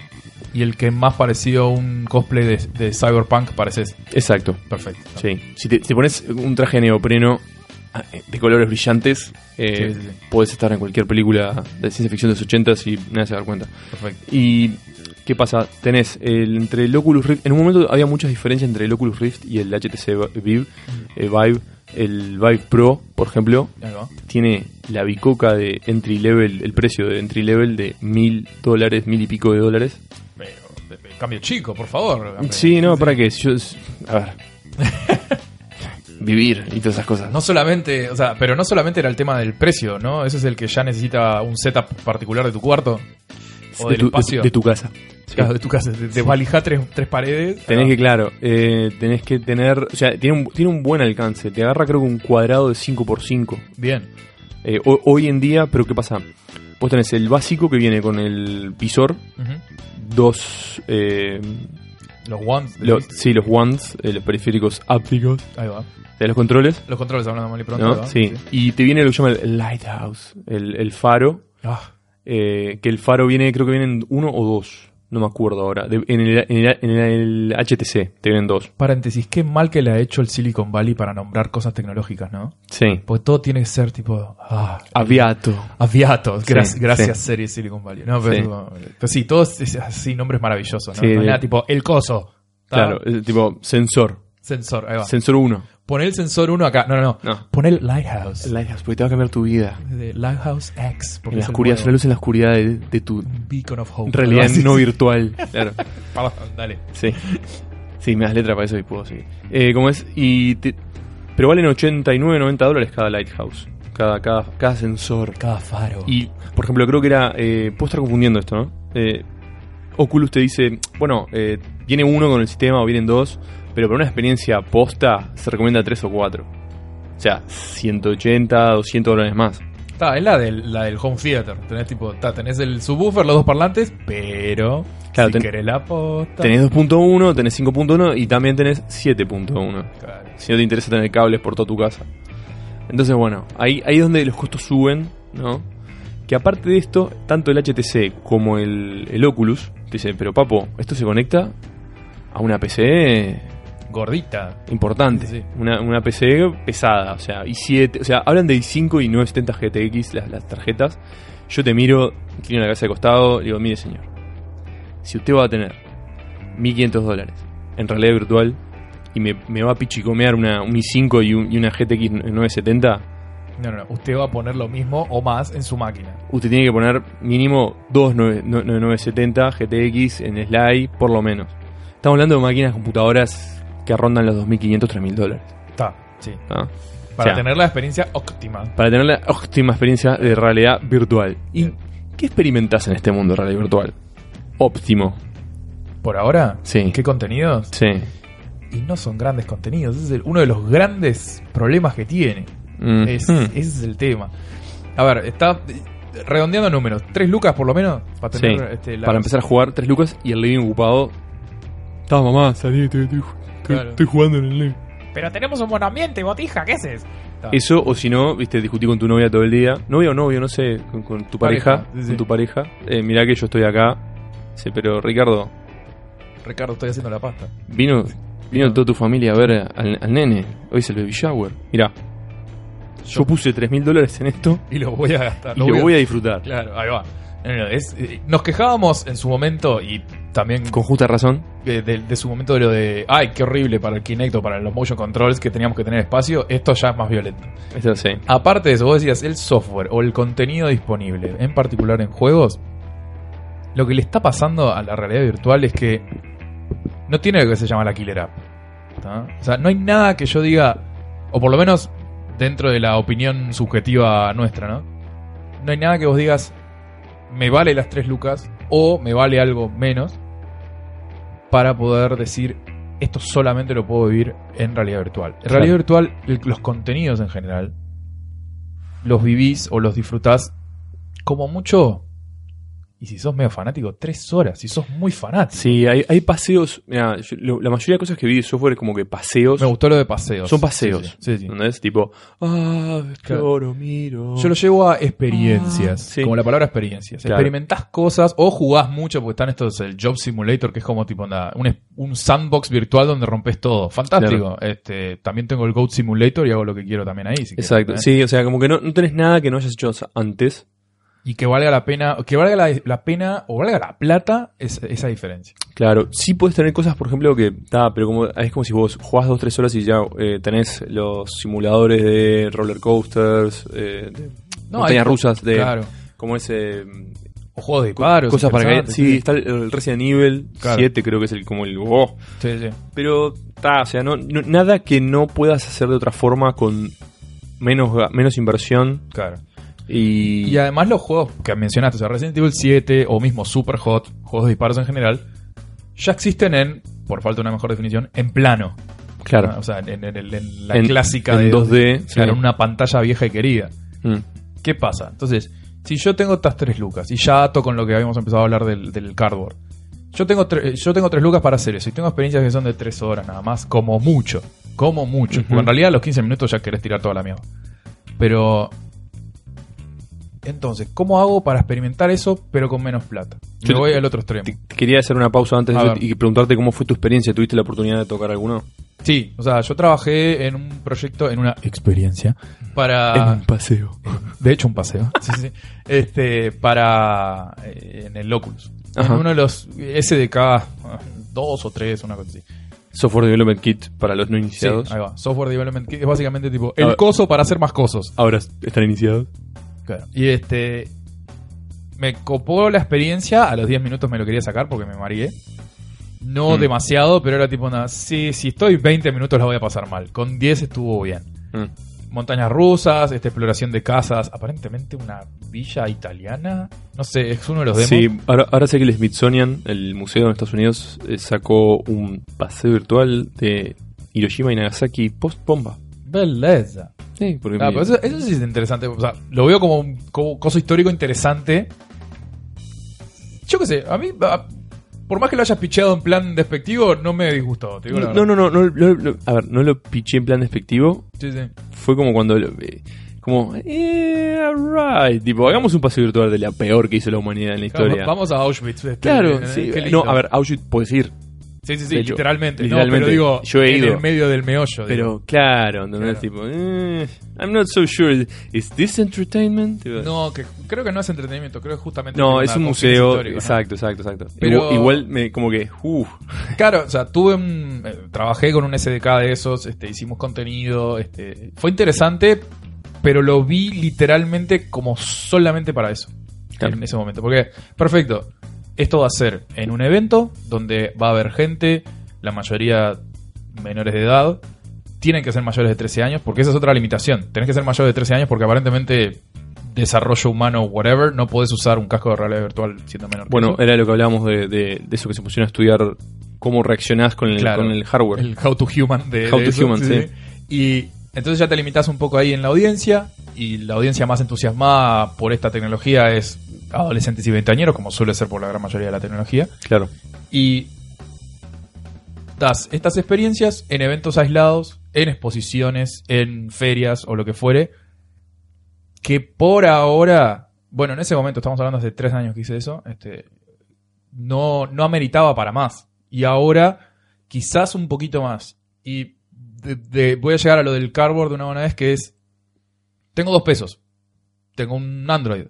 y el que más parecido a un cosplay de, de Cyberpunk pareces. Exacto. Perfecto. Sí. Si te, pones un traje neopreno de colores brillantes, eh, Sí, sí, sí. podés estar en cualquier película de ciencia ficción de los 80 y nadie se dar cuenta. Perfecto. Y ¿qué pasa? Tenés el, entre el Oculus Rift, en un momento había muchas diferencias entre el Oculus Rift y el HTC Vive, eh, Vive. El Vive Pro, por ejemplo, tiene la bicoca de entry level, el precio de entry level de mil dólares, mil y pico de dólares. Pero, cambio chico, por favor. Sí, no, para qué, yo, a ver, vivir y todas esas cosas. No solamente, o sea, pero no solamente era el tema del precio, ¿no? Ese es el que ya necesita un setup particular de tu cuarto o de, del tu, espacio. de, de tu casa. Claro, de tu casa, te, tres, tres paredes. Tenés Ah, que, claro, eh, tenés que tener. O sea, tiene un, tiene un buen alcance. Te agarra, creo que un cuadrado de 5x5. Bien. Eh, ho- hoy en día, pero ¿qué pasa? Vos tenés el básico que viene con el visor, Ujú. dos. eh, Los wands. lo- sí, los wands, eh, los periféricos ápticos Ahí va. de los controles. Los controles hablando mal y pronto. Sí. Y te viene lo que llama el lighthouse, el, el faro. Ah, eh, que el faro viene, creo que vienen uno o dos. No me acuerdo ahora. De- en, el, en, el, en el HTC te vienen dos. paréntesis, qué mal que le ha hecho el Silicon Valley para nombrar cosas tecnológicas, ¿no? Sí. Porque todo tiene que ser tipo. Ah, Aviato. Aviato, Sí, gracias, sí. serie Silicon Valley. No, pero, pero sí, todos es- así nombres maravillosos, ¿no? Sí, nada tipo el coso. ¿tá? Claro, es tipo sensor. Sensor, ahí va. Sensor 1. Poné el sensor 1 acá. No, no, no. No. Poné el Lighthouse. Lighthouse, porque te va a cambiar tu vida. De Lighthouse X. Porque En la el oscuridad, una luz en la oscuridad de, de tu Beacon of Hope. realidad no virtual. Claro. Dale. Sí. Sí, me das letra para eso y puedo seguir. Eh, ¿Cómo es? Y te- pero valen 89, 90 dólares cada Lighthouse. Cada, cada, cada sensor. Cada faro. Y, por ejemplo, creo que era. Eh, puedo estar confundiendo esto, ¿no? Eh, Oculus te dice, bueno, eh, viene uno con el sistema o vienen dos, pero para una experiencia posta se recomienda tres o cuatro. O sea, 180, 200 dólares más. Está, es la del, la del home theater. Tenés tipo, ta, tenés el subwoofer, los dos parlantes, pero Claro, si ten- querés la posta. Tenés 2.1, tenés 5.1 y también tenés 7.1. Claro. Si no te interesa tener cables por toda tu casa. Entonces, bueno, ahí, ahí es donde los costos suben, ¿no? Que aparte de esto, tanto el HTC como el, el Oculus te dicen, pero papo, esto se conecta a una PC Gordita. importante, Sí. Una, una PC pesada, o sea, i7, o sea, hablan de i5 y 970 GTX las, las tarjetas. Yo te miro, inclino la cabeza de costado, y digo, mire señor, si usted va a tener 1500 dólares en realidad virtual y me, me va a pichicomear una, un i5 y, un- y una GTX 970, No, no, no. Usted va a poner lo mismo o más en su máquina. usted tiene que poner mínimo dos 9- no- no- 970 GTX en Sly, por lo menos. Estamos hablando de máquinas computadoras que rondan los 2.500, 3.000 dólares. Está, sí. ¿ah? Para O sea, tener la experiencia óptima. para tener la óptima experiencia de realidad virtual. ¿Y Bien. qué experimentas en este mundo de realidad virtual? Óptimo. Por ahora, Sí. ¿qué contenidos? Sí. Y no son grandes contenidos. Ese es el- uno de los grandes problemas que tiene. Mm. Es. Ese es el tema. A ver, está redondeando números. ¿Tres lucas por lo menos? Para Sí. tener este, la- Para empezar a jugar, tres lucas y el living ocupado. Estaba mamá, salí, estoy- estoy- Claro. estoy jugando en el living. Pero tenemos un buen ambiente, botija, ¿qué haces? Está. Eso, o si no, viste, discutí con tu novia todo el día. Novia o novio, no sé, con, con tu pareja. Pareja, sí, sí. Con tu pareja. Eh, mirá que yo estoy acá. Sí, pero Ricardo, Ricardo, estoy haciendo la pasta. vino, vino toda tu familia a ver al, al nene. Hoy es el baby shower. Mirá, yo puse tres mil dólares en esto Y lo voy a gastar. y lo voy a disfrutar. Claro, ahí va. Es- eh, nos quejábamos en su momento y también Con justa razón. de, de- de su momento de lo de, ay, qué horrible para el Kinect o para los motion controls que teníamos que tener espacio. Esto ya es más violento. Eso sí. Aparte de eso, vos decías, el software o el contenido disponible, en particular en juegos, lo que le está pasando a la realidad virtual es que no tiene lo que se llama la killer app. ¿tá? O sea, no hay nada que yo diga, o por lo menos dentro de la opinión subjetiva nuestra, ¿no? No hay nada que vos digas, me vale las tres lucas o me vale algo menos para poder decir, esto solamente lo puedo vivir en realidad virtual. En realidad virtual, el- los contenidos en general, los vivís o los disfrutás como mucho. Y si sos medio fanático, tres horas. Si sos muy fanático. Sí, hay, hay paseos. Mira, yo- lo- la mayoría de cosas que vi de software es como que paseos. Me gustó lo de paseos. Son paseos. Sí, sí, sí. ¿Entendés? Tipo, ah, exploro, miro. Yo lo llevo a experiencias. Ah, sí. Como la palabra experiencias. Claro. Experimentás cosas o jugás mucho porque están estos, el Job Simulator, que es como tipo nada, un, es- un sandbox virtual donde rompes todo. Fantástico. Este, también tengo el Goat Simulator y hago lo que quiero también ahí. si Exacto. ¿eh? Sí, o sea, como que no, no tenés nada que no hayas hecho antes. Y que valga la pena, que valga la, la pena o valga la plata es, esa diferencia. Claro, sí puedes tener cosas, por ejemplo, que está, pero como es como si vos jugás dos tres horas y ya eh, tenés los simuladores de roller coasters, eh, de montañas hay- rusas, de Claro. como ese O juegos de disparos. cosas para que interesantes, sí, está el, Resident Evil Claro. 7 creo que es el como el oh, sí, sí. pero está, o sea, no, no- nada que no puedas hacer de otra forma con menos menos inversión Claro. Y, Y además los juegos que mencionaste, o sea, Resident Evil 7 o mismo Super Hot, juegos de disparos en general, ya existen en, por falta de una mejor definición, en plano. claro. O sea, en, en- en- en la En- clásica en de 2D, sí. claro, en una pantalla vieja y querida. Mm. ¿Qué pasa? Entonces, si yo tengo estas tres lucas, y ya ato con lo que habíamos empezado a hablar del, del cardboard, yo tengo, tre- yo tengo tres lucas para hacer eso, y tengo experiencias que son de tres horas nada más, como mucho, como mucho. Porque en realidad a los 15 minutos ya querés tirar toda la mierda. Pero... Entonces, ¿cómo hago para experimentar eso, pero con menos plata? Yo Me voy al otro extremo. Te- te quería hacer una pausa antes de eso y preguntarte cómo fue tu experiencia. ¿Tuviste la oportunidad de tocar alguno? Sí, o sea, yo trabajé en un proyecto, en una experiencia, para... paseo. De hecho, un paseo. Sí, sí, sí. Este, para. eh, en el Oculus. Ajá. En uno de los SDK, ah, dos o tres, una cosa así. Software Development Kit para los no Sí, iniciados. ahí va. Software Development Kit es básicamente tipo A el ver. coso para hacer más cosas. Ahora están iniciados. Y este. Me copó la experiencia. A los 10 minutos me lo quería sacar porque me mareé. No Mm. demasiado, pero era tipo nada. Sí, si estoy 20 minutos la voy a pasar mal. Con 10 estuvo bien. Mm. montañas rusas, esta exploración de casas, aparentemente una villa italiana. No sé, es uno de los demos. Sí, ahora, ahora sé que el Smithsonian, el museo en Estados Unidos, eh, sacó un paseo virtual de Hiroshima y Nagasaki post-bomba. Belleza. Sí, porque Ah, me- pero eso, eso sí es interesante. O sea, lo veo como un como coso histórico interesante. Yo qué sé, a mí, a- por más que lo hayas picheado en plan despectivo, no me disgustó. te digo la no, no, no, no, no, no, a ver, no lo piché en plan despectivo. Sí, sí. Fue como cuando lo- eh, como eh, alright, tipo, hagamos un paseo virtual de la peor que hizo la humanidad en la Claro, historia. vamos a Auschwitz. este, Claro, eh, sí. No, a ver, Auschwitz puedes ir, Sí, sí, sí, hecho, literalmente. literalmente. No, pero digo, Yo he en ido. el medio del meollo. digo. pero claro, ¿entendés? Claro. Tipo, eh, I'm not so sure. ¿Is this entertainment? No, que creo que no es entretenimiento, creo que justamente. No, es un museo. ¿no? exacto, exacto, exacto. Pero- Igual, igual me, como que, uff. Claro, o sea, tuve un. eh, trabajé con un SDK de esos, este, hicimos contenido, este. Fue interesante, pero lo vi literalmente como solamente para eso. Claro. En ese momento. Porque, perfecto. Esto va a ser en un evento donde va a haber gente, la mayoría menores de edad. Tienen que ser mayores de 13 años, porque esa es otra limitación. Tenés que ser mayor de 13 años porque aparentemente desarrollo humano, whatever, no podés usar un casco de realidad virtual siendo menor. Bueno, eso. era lo que hablábamos de, de, de eso que se pusieron a estudiar cómo reaccionás con el, Claro. con el hardware. El How to Human de, How de to eso, Human, sí. Y entonces ya te limitas un poco ahí en la audiencia. Y la audiencia más entusiasmada por esta tecnología es adolescentes y veinteañeros, como suele ser por la gran mayoría de la tecnología. Claro. Y das estas experiencias en eventos aislados, en exposiciones, en ferias o lo que fuere. Que por ahora, bueno, en ese momento, estamos hablando hace tres años que hice eso, este, no, no ameritaba para más. Y ahora, quizás un poquito más. Y de- de- voy a llegar a lo del cardboard de una buena vez, que es, tengo dos pesos. Tengo un Android.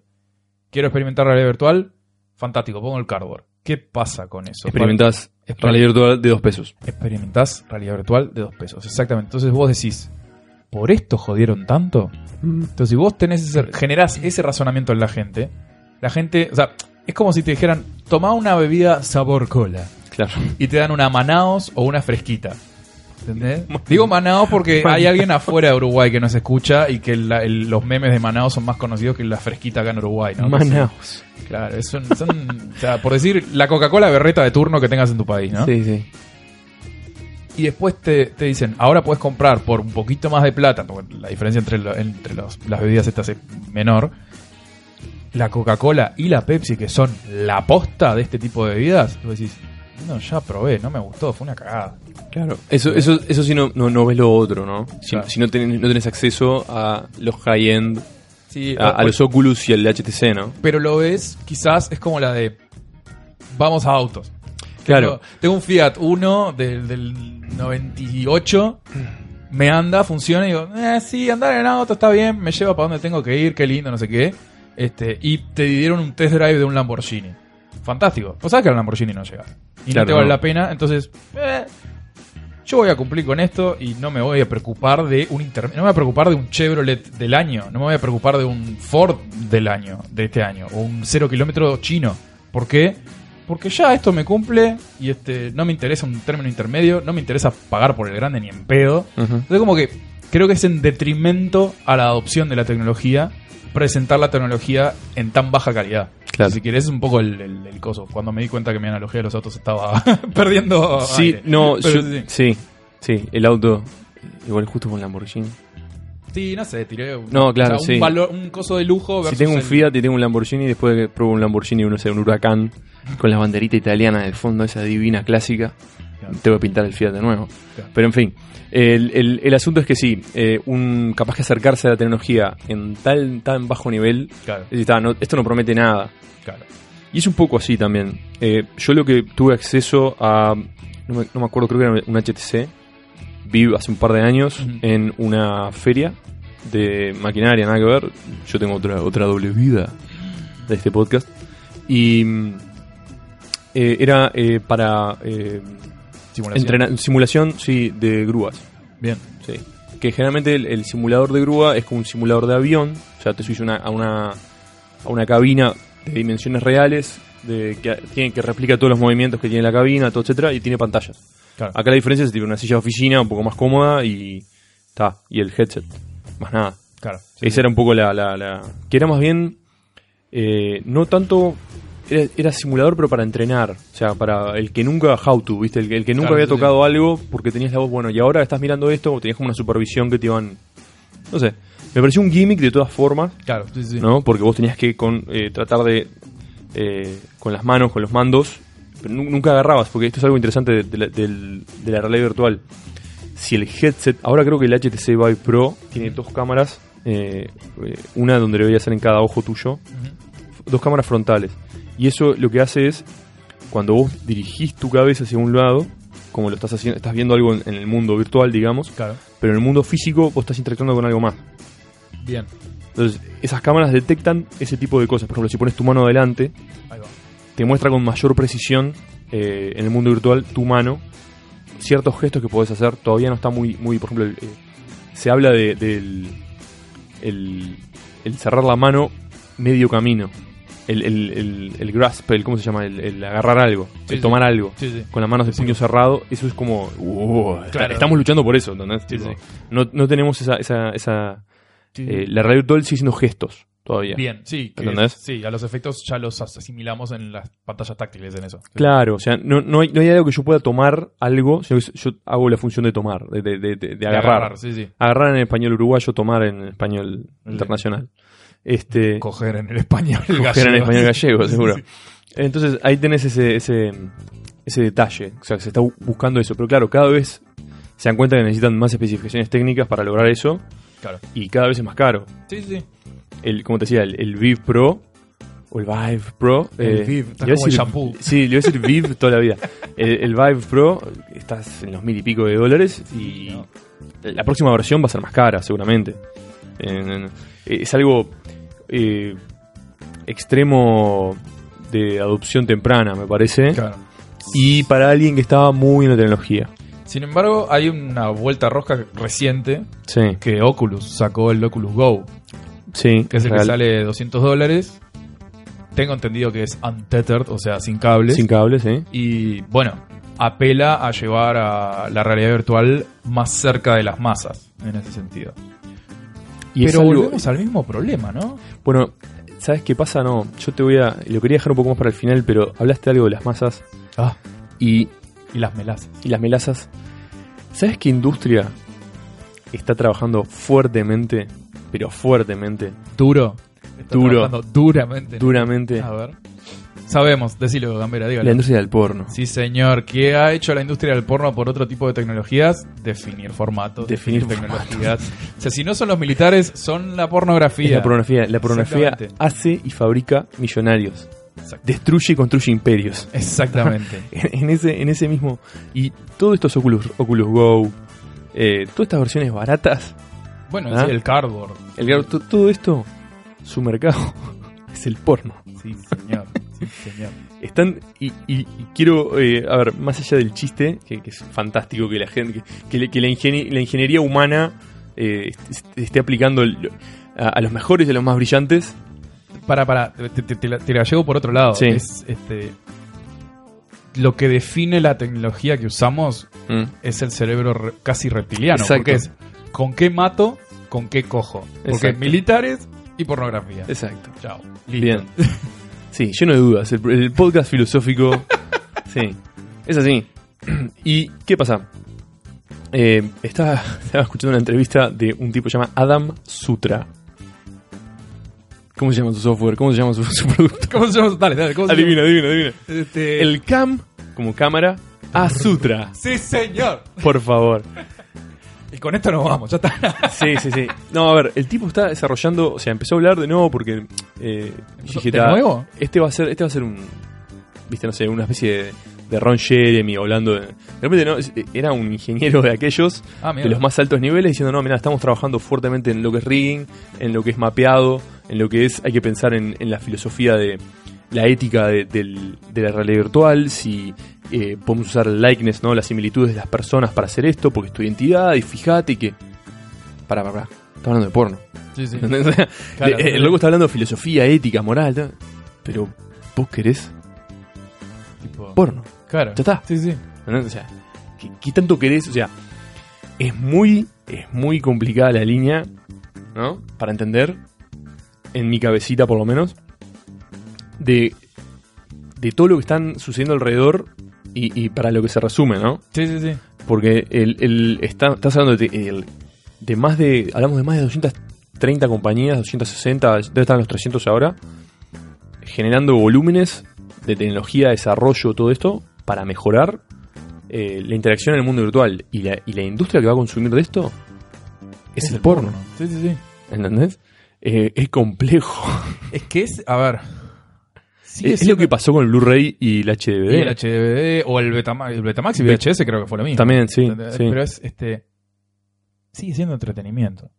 Quiero experimentar realidad virtual. Fantástico, pongo el cardboard. ¿Qué pasa con eso? Experimentás Exper- realidad virtual de dos pesos. experimentás realidad virtual de dos pesos. Exactamente. Entonces vos decís, ¿por esto jodieron tanto? Entonces, si vos tenés ese, generás ese razonamiento en la gente, la gente, o sea, es como si te dijeran, toma una bebida sabor cola Claro. y te dan una Manaos o una fresquita. ¿Entendés? Digo Manaos porque hay alguien afuera de Uruguay que nos escucha y que la- el- los memes de Manaos son más conocidos que la fresquita acá en Uruguay, ¿no? Manaus. Claro, son, son- o sea, por decir, la Coca-Cola berreta de turno que tengas en tu país, ¿no? Sí, sí. Y después te, te dicen, ahora puedes comprar por un poquito más de plata, porque la diferencia entre, lo- entre los- las bebidas estas es menor, la Coca-Cola y la Pepsi, que son la posta de este tipo de bebidas, tú decís, no, ya probé, no me gustó, fue una cagada. Claro. Eso, eso, eso sí no, no, no ves lo otro, ¿no? Si, Claro. si no, tenés, no tenés acceso a los high-end, Sí, a, a los Oculus y al HTC, ¿no? pero lo ves, quizás es como la de, vamos a autos. Claro. Tengo, tengo un Fiat 1 del, del 98. Me anda, funciona y digo, eh, sí, andar en auto está bien, me lleva para donde tengo que ir, qué lindo, no sé qué. Este, y te dieron un test drive de un Lamborghini. Fantástico. Pues sabes que el Lamborghini no llega. Y Claro, no te vale no. la pena, entonces, eh, yo voy a cumplir con esto y no me voy a preocupar de un inter- no me voy a preocupar de un Chevrolet del año, no me voy a preocupar de un Ford del año, de este año, o un cero kilómetro chino. ¿Por qué? Porque ya esto me cumple y este no me interesa un término intermedio, no me interesa pagar por el grande ni en pedo. Entonces como que creo que es en detrimento a la adopción de la tecnología presentar la tecnología en tan baja calidad. Claro. Si querés, es un poco el, el- el coso. Cuando me di cuenta que mi analogía de los autos estaba perdiendo. Sí, aire. no, yo- sí, sí, sí, el auto, igual justo con Lamborghini. Sí, no sé, tiré un, No, claro, un, sí. valor, un coso de lujo. Si tengo un Fiat y tengo un Lamborghini, después de que pruebo un Lamborghini, uno sé, un huracán, con la banderita italiana del fondo, esa divina clásica, Claro. tengo que pintar el Fiat de nuevo. Claro. Pero en fin, el, el- el asunto es que sí, eh, un capaz que acercarse a la tecnología en tal tan bajo nivel, Claro, es decir, está, no- esto no promete nada. claro. Y es un poco así también. Eh, yo lo que tuve acceso a, no me, no me acuerdo, creo que era un HTC, vi hace un par de años en una feria de maquinaria, nada que ver. Yo tengo otra, otra doble vida de este podcast. Y mm, eh, era eh, para eh, Simulación. entrena- simulación sí, de grúas. Bien. Sí. Que generalmente el, el simulador de grúa es como un simulador de avión. O sea, te subís una- a, una, a una cabina de dimensiones reales de, que, tiene, que replica todos los movimientos que tiene la cabina, todo etcétera, y tiene pantallas. Claro. Acá la diferencia es que tiene una silla de oficina un poco más cómoda y está, y el headset. Más nada. claro. Sí, Esa sí. era un poco la, la, la- Que era más bien. eh, no tanto. Era, era simulador, pero para entrenar. O sea, para el que nunca. How to, ¿viste? El, el que nunca Claro, había sí, sí. tocado algo porque tenías la voz. Bueno, y ahora estás mirando esto, o tenías como una supervisión que te iban. No sé. Me pareció un gimmick de todas formas, Claro, sí, sí. ¿no? Porque vos tenías que con, eh, tratar de. eh, con las manos, con los mandos. Pero nu- nunca agarrabas, porque esto es algo interesante de, de la, del- de la realidad virtual. Si el headset, ahora creo que el HTC Vive Pro tiene dos cámaras, eh, eh, una donde debería ser en cada ojo tuyo, Ujú. dos cámaras frontales. Y eso lo que hace es, cuando vos dirigís tu cabeza hacia un lado, como lo estás haciendo, estás viendo algo en, en el mundo virtual, digamos, Claro. pero en el mundo físico vos estás interactuando con algo más. Bien. Entonces, esas cámaras detectan ese tipo de cosas. Por ejemplo, si pones tu mano adelante, te muestra con mayor precisión eh, en el mundo virtual tu mano, ciertos gestos que podés hacer. Todavía no está muy, muy por ejemplo, el- eh, se habla de, del el, el cerrar la mano medio camino, el, el, el, el grasp, el, ¿cómo se llama? El, el agarrar algo, Sí, el sí. tomar algo. Sí. Con las manos de puño cerrado, eso es como. Claro. Estamos luchando por eso, ¿entendés? Tipo. No, no tenemos esa. esa, esa eh, la realidad virtual sigue siendo gestos todavía. Bien, sí. ¿Entendés? Sí, a los efectos ya los asimilamos en las pantallas táctiles en eso. Claro, o sea, no, no, hay, no hay algo que yo pueda tomar algo, sino que yo hago la función de tomar, de, de, de- de- De agarrar. Sí, sí. Agarrar en español uruguayo, tomar en español internacional. Este, Coger en el español coger gallego. en español gallego, seguro. sí. Entonces ahí tenés ese, ese, ese detalle, o sea, que se está bu- buscando eso, pero claro, cada vez se dan cuenta que necesitan más especificaciones técnicas para lograr eso Claro. y cada vez es más caro. Sí, sí. El, como te decía, el, el Vive Pro o el Vive Pro. El eh, Vive, está como el shampoo. Sí, le iba a decir Vive toda la vida. El, el Vive Pro, estás en los mil y pico de dólares y No. la próxima versión va a ser más cara, seguramente. En- en- es algo eh, extremo de adopción temprana, me parece. Claro. Y para alguien que estaba muy en la tecnología. Sin embargo, hay una vuelta rosca reciente Sí, que Oculus sacó el Oculus Go, sí. que es el real. que sale 200 dólares. Tengo entendido que es untethered, o sea, sin cables. Sin cables, sí. Y bueno, apela a llevar a la realidad virtual más cerca de las masas, en ese sentido. Y Pero algo- volvemos al mismo problema, ¿no? Bueno, ¿sabes qué pasa? No, yo te voy a. Lo quería dejar un poco más para el final, pero hablaste algo de las masas Ah, y, y las melazas. y las melazas. ¿Sabes qué industria está trabajando fuertemente, pero fuertemente, Duro. Está Duro. trabajando Duramente. duramente? A ver. Sabemos, decilo, Gambera, dígalo. La industria del porno. Sí, señor. ¿Qué ha hecho la industria del porno por otro tipo de tecnologías? Definir formatos, Definir definir, tecnologías. O sea, si no son los militares, son la pornografía. Es la pornografía. La pornografía hace y fabrica millonarios. Destruye y construye imperios. Exactamente. En, ese, en ese mismo. Y todos estos Oculus, Oculus Go, eh, todas estas versiones baratas, bueno, ¿Ah? sí, el cardboard. el, to- todo esto, su mercado es el porno. Sí, señor. Sí, señor. Están, y, y- y quiero, eh, a ver, más allá del chiste, que, que es fantástico que la gente, que, la, ingenie- la ingeniería humana eh, est- esté aplicando el- a, a los mejores y a los más brillantes. Para, para, te, te- te la, te la llevo por otro lado. Sí. Es este. Lo que define la tecnología que usamos Mm. es el cerebro re- casi reptiliano. Exacto. Porque es con qué mato, con qué cojo. Porque Exacto. militares y pornografía. Exacto. Chao. Bien. Sí, lleno de dudas. El, el podcast filosófico. sí, es así. ¿Y qué pasa? Eh, estaba, estaba escuchando una entrevista de un tipo que se llama Adam Sutra. ¿Cómo se llama su software? ¿Cómo se llama su, su producto? ¿Cómo se llama? Dale, dale. ¿cómo se Adivina, adivina, adivina. llama? Este... El cam, como cámara, a Sutra. Sí, señor. Por favor. Y con esto nos vamos, ya está. Sí, sí, sí. No, a ver, el tipo está desarrollando, o sea, empezó a hablar de nuevo porque eh, dije, ¿De "Ta, nuevo? Este va a ser, este va a ser un, viste, no sé, una especie de, de Ron Jeremy hablando de, de repente no, era un ingeniero de aquellos Ah, de los más altos niveles diciendo, no, mira, estamos trabajando fuertemente en lo que es rigging, en lo que es mapeado, en lo que es, hay que pensar en, en la filosofía de la ética de, del- de la realidad virtual, si eh, podemos usar el likeness, ¿no? Las similitudes de las personas para hacer esto, porque es tu identidad, y fíjate que... Para, para, para. Está hablando de porno. Sí, sí. Claro, el, el loco está hablando de filosofía, ética, moral, pero vos querés Tipo, porno. claro. Ya está. Sí, sí. O sea, ¿qué, qué tanto querés? O sea, es muy, es muy complicada la línea, ¿no? Para entender, en mi cabecita por lo menos, de, de todo lo que están sucediendo alrededor y, y para lo que se resume, ¿no? Sí, sí, sí. Porque el, el- está, estás hablando de, el- de más de. Hablamos de más de 230 compañías, 260, debe estar en los 300 ahora, generando volúmenes de tecnología, desarrollo, todo esto, para mejorar eh, la interacción en el mundo virtual. Y la, y la industria que va a consumir de esto es, el, porno. Sí, sí, sí. ¿Entendés? Eh, es complejo. Es que es, a ver. Sigue es, lo que pasó con el Blu-ray y el HDVD. Y el HDVD o el Betamax, el Betamax y VHS creo que fue lo mismo. También, sí. Pero es este sigue siendo entretenimiento.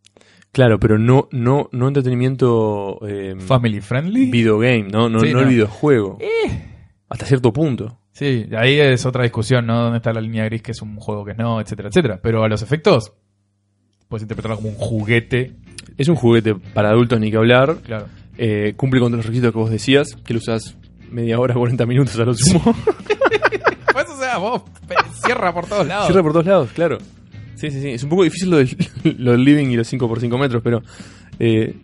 Claro, pero no, no, no entretenimiento. eh, Family friendly. videogame, ¿no? No, Sí, no el no. videojuego. Hasta cierto punto. Sí, ahí es otra discusión, ¿no? ¿Dónde está la línea gris que es un juego que no, etcétera, etcétera? Pero a los efectos puedes interpretarlo como un juguete, Es un juguete para adultos ni que hablar. claro. Eh, cumple con los requisitos que vos decías, que lo usas media hora, 40 minutos a lo sumo. Pues o sea, vos cierra por todos lados. Cierra por todos lados, claro. Sí, sí, sí. Es un poco difícil lo del, lo del living y los 5x5 metros, pero eh,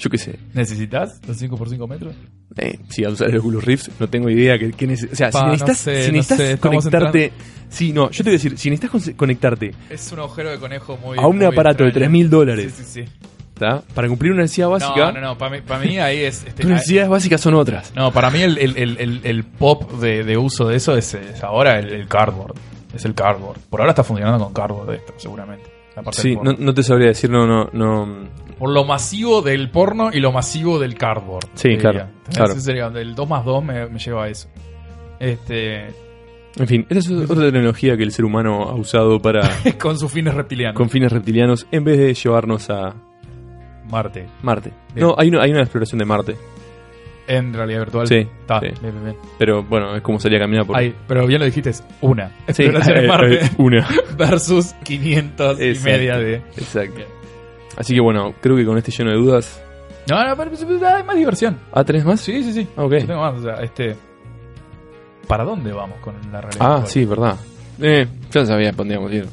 yo qué sé. ¿Necesitas los 5x5 metros? Eh, si al usar el Oculus Rift, no tengo idea que, que neces- O sea, Pa, si no necesitas, sé, si no sé, conectarte... Sí, no, yo te voy a decir, si necesitas con- conectarte Es un agujero de conejo muy. a un muy aparato de extraño. 3 mil dólares Sí, sí, sí. ¿Tá? para cumplir una necesidad básica, No, no, no. Para mí, para mí ahí es. este, tus necesidades básicas son otras. No, para mí el, el- el- pop de, de uso de eso es, es ahora el, cardboard. Es el cardboard. Por ahora está funcionando con cardboard esto, seguramente. La parte Sí, no, no te sabría decir, no, no, no. Por lo masivo del porno y lo masivo del cardboard. Sí, claro, claro. Sería, el 2 más 2 me, me lleva a eso. Este, En fin, esta es otra tecnología que el ser humano ha usado para con sus fines reptilianos. con fines reptilianos en vez de llevarnos a Marte. Marte. Bien. No, hay una, hay una exploración de Marte, En realidad virtual. Sí, Está, sí. bien, bien, bien. pero bueno, es como salir a caminar por Ahí, pero bien lo dijiste, es una. Sí, Exploración en eh, Marte eh, una. versus 500 y Exacto. media de... Exacto. Bien. Así que bueno, creo que con este lleno de dudas. No, no, pero, pero hay más diversión. ¿Ah, tenés más? Sí, sí, sí. Ah, ok. Yo tengo más, o sea, este... ¿Para dónde vamos con la realidad? Ah, virtual? sí, verdad. Eh, ya no sabía dónde íbamos a ir.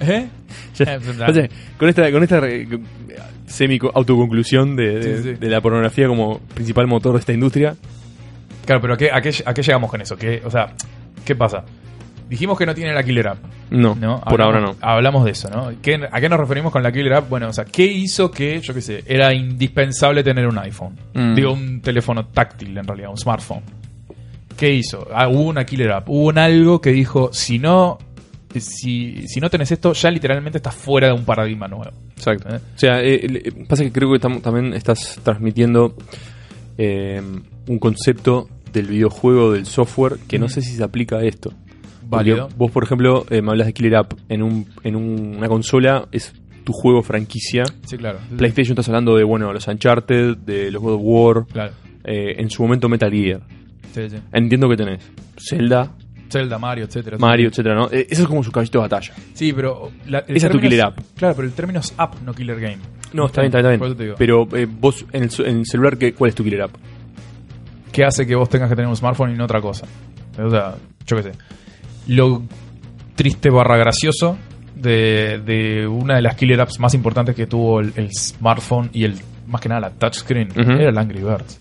¿Eh? Ya- con esta, con esta eh, semi autoconclusión de, de, Sí, sí. de la pornografía como principal motor de esta industria. Claro, pero ¿a qué, a, qué, ¿a qué llegamos con eso? ¿Qué, o sea, ¿qué pasa? Dijimos que no tiene la Killer App, No, ¿no? por ahora no. Hablamos- Hablamos de eso, ¿no? ¿Qué- ¿A qué nos referimos con la Killer App? Bueno, o sea, ¿qué hizo que, yo qué sé, era indispensable tener un iPhone? Mm. Digo, un teléfono táctil en realidad, un smartphone. ¿Qué hizo? Ah, hubo una Killer App, hubo un algo que dijo, si no, si, si no tenés esto, ya literalmente estás fuera de un paradigma nuevo. Exacto. ¿Eh? O sea, eh, pasa que creo que tam- también estás transmitiendo eh, un concepto del videojuego, del software, que no sé si se aplica a esto. Válido. Porque Vos, por ejemplo, me hablas de Killer App en, un, en un- una consola, es tu juego franquicia. Sí, claro. PlayStation estás hablando de, bueno, los Uncharted, de los God of War, Claro. en su momento Metal Gear. Sí, sí. Entiendo que tenés Zelda, Zelda, Mario, etcétera. Mario, etcétera, ¿no? Eh, Eso es como su caballito de batalla. Sí, pero. la- el Esa es tu término killer app. Claro, pero el término es app, no killer game. No, está bien, está bien. Por eso te digo. Pero eh, vos, en el, su- en el celular, ¿qué, ¿cuál es tu Killer App? ¿Qué hace que vos tengas que tener un smartphone y no otra cosa? O sea, yo qué sé. Lo triste barra gracioso de, de una de las killer apps más importantes que tuvo el, el smartphone y el más que nada la touchscreen Ujú. era el Angry Birds.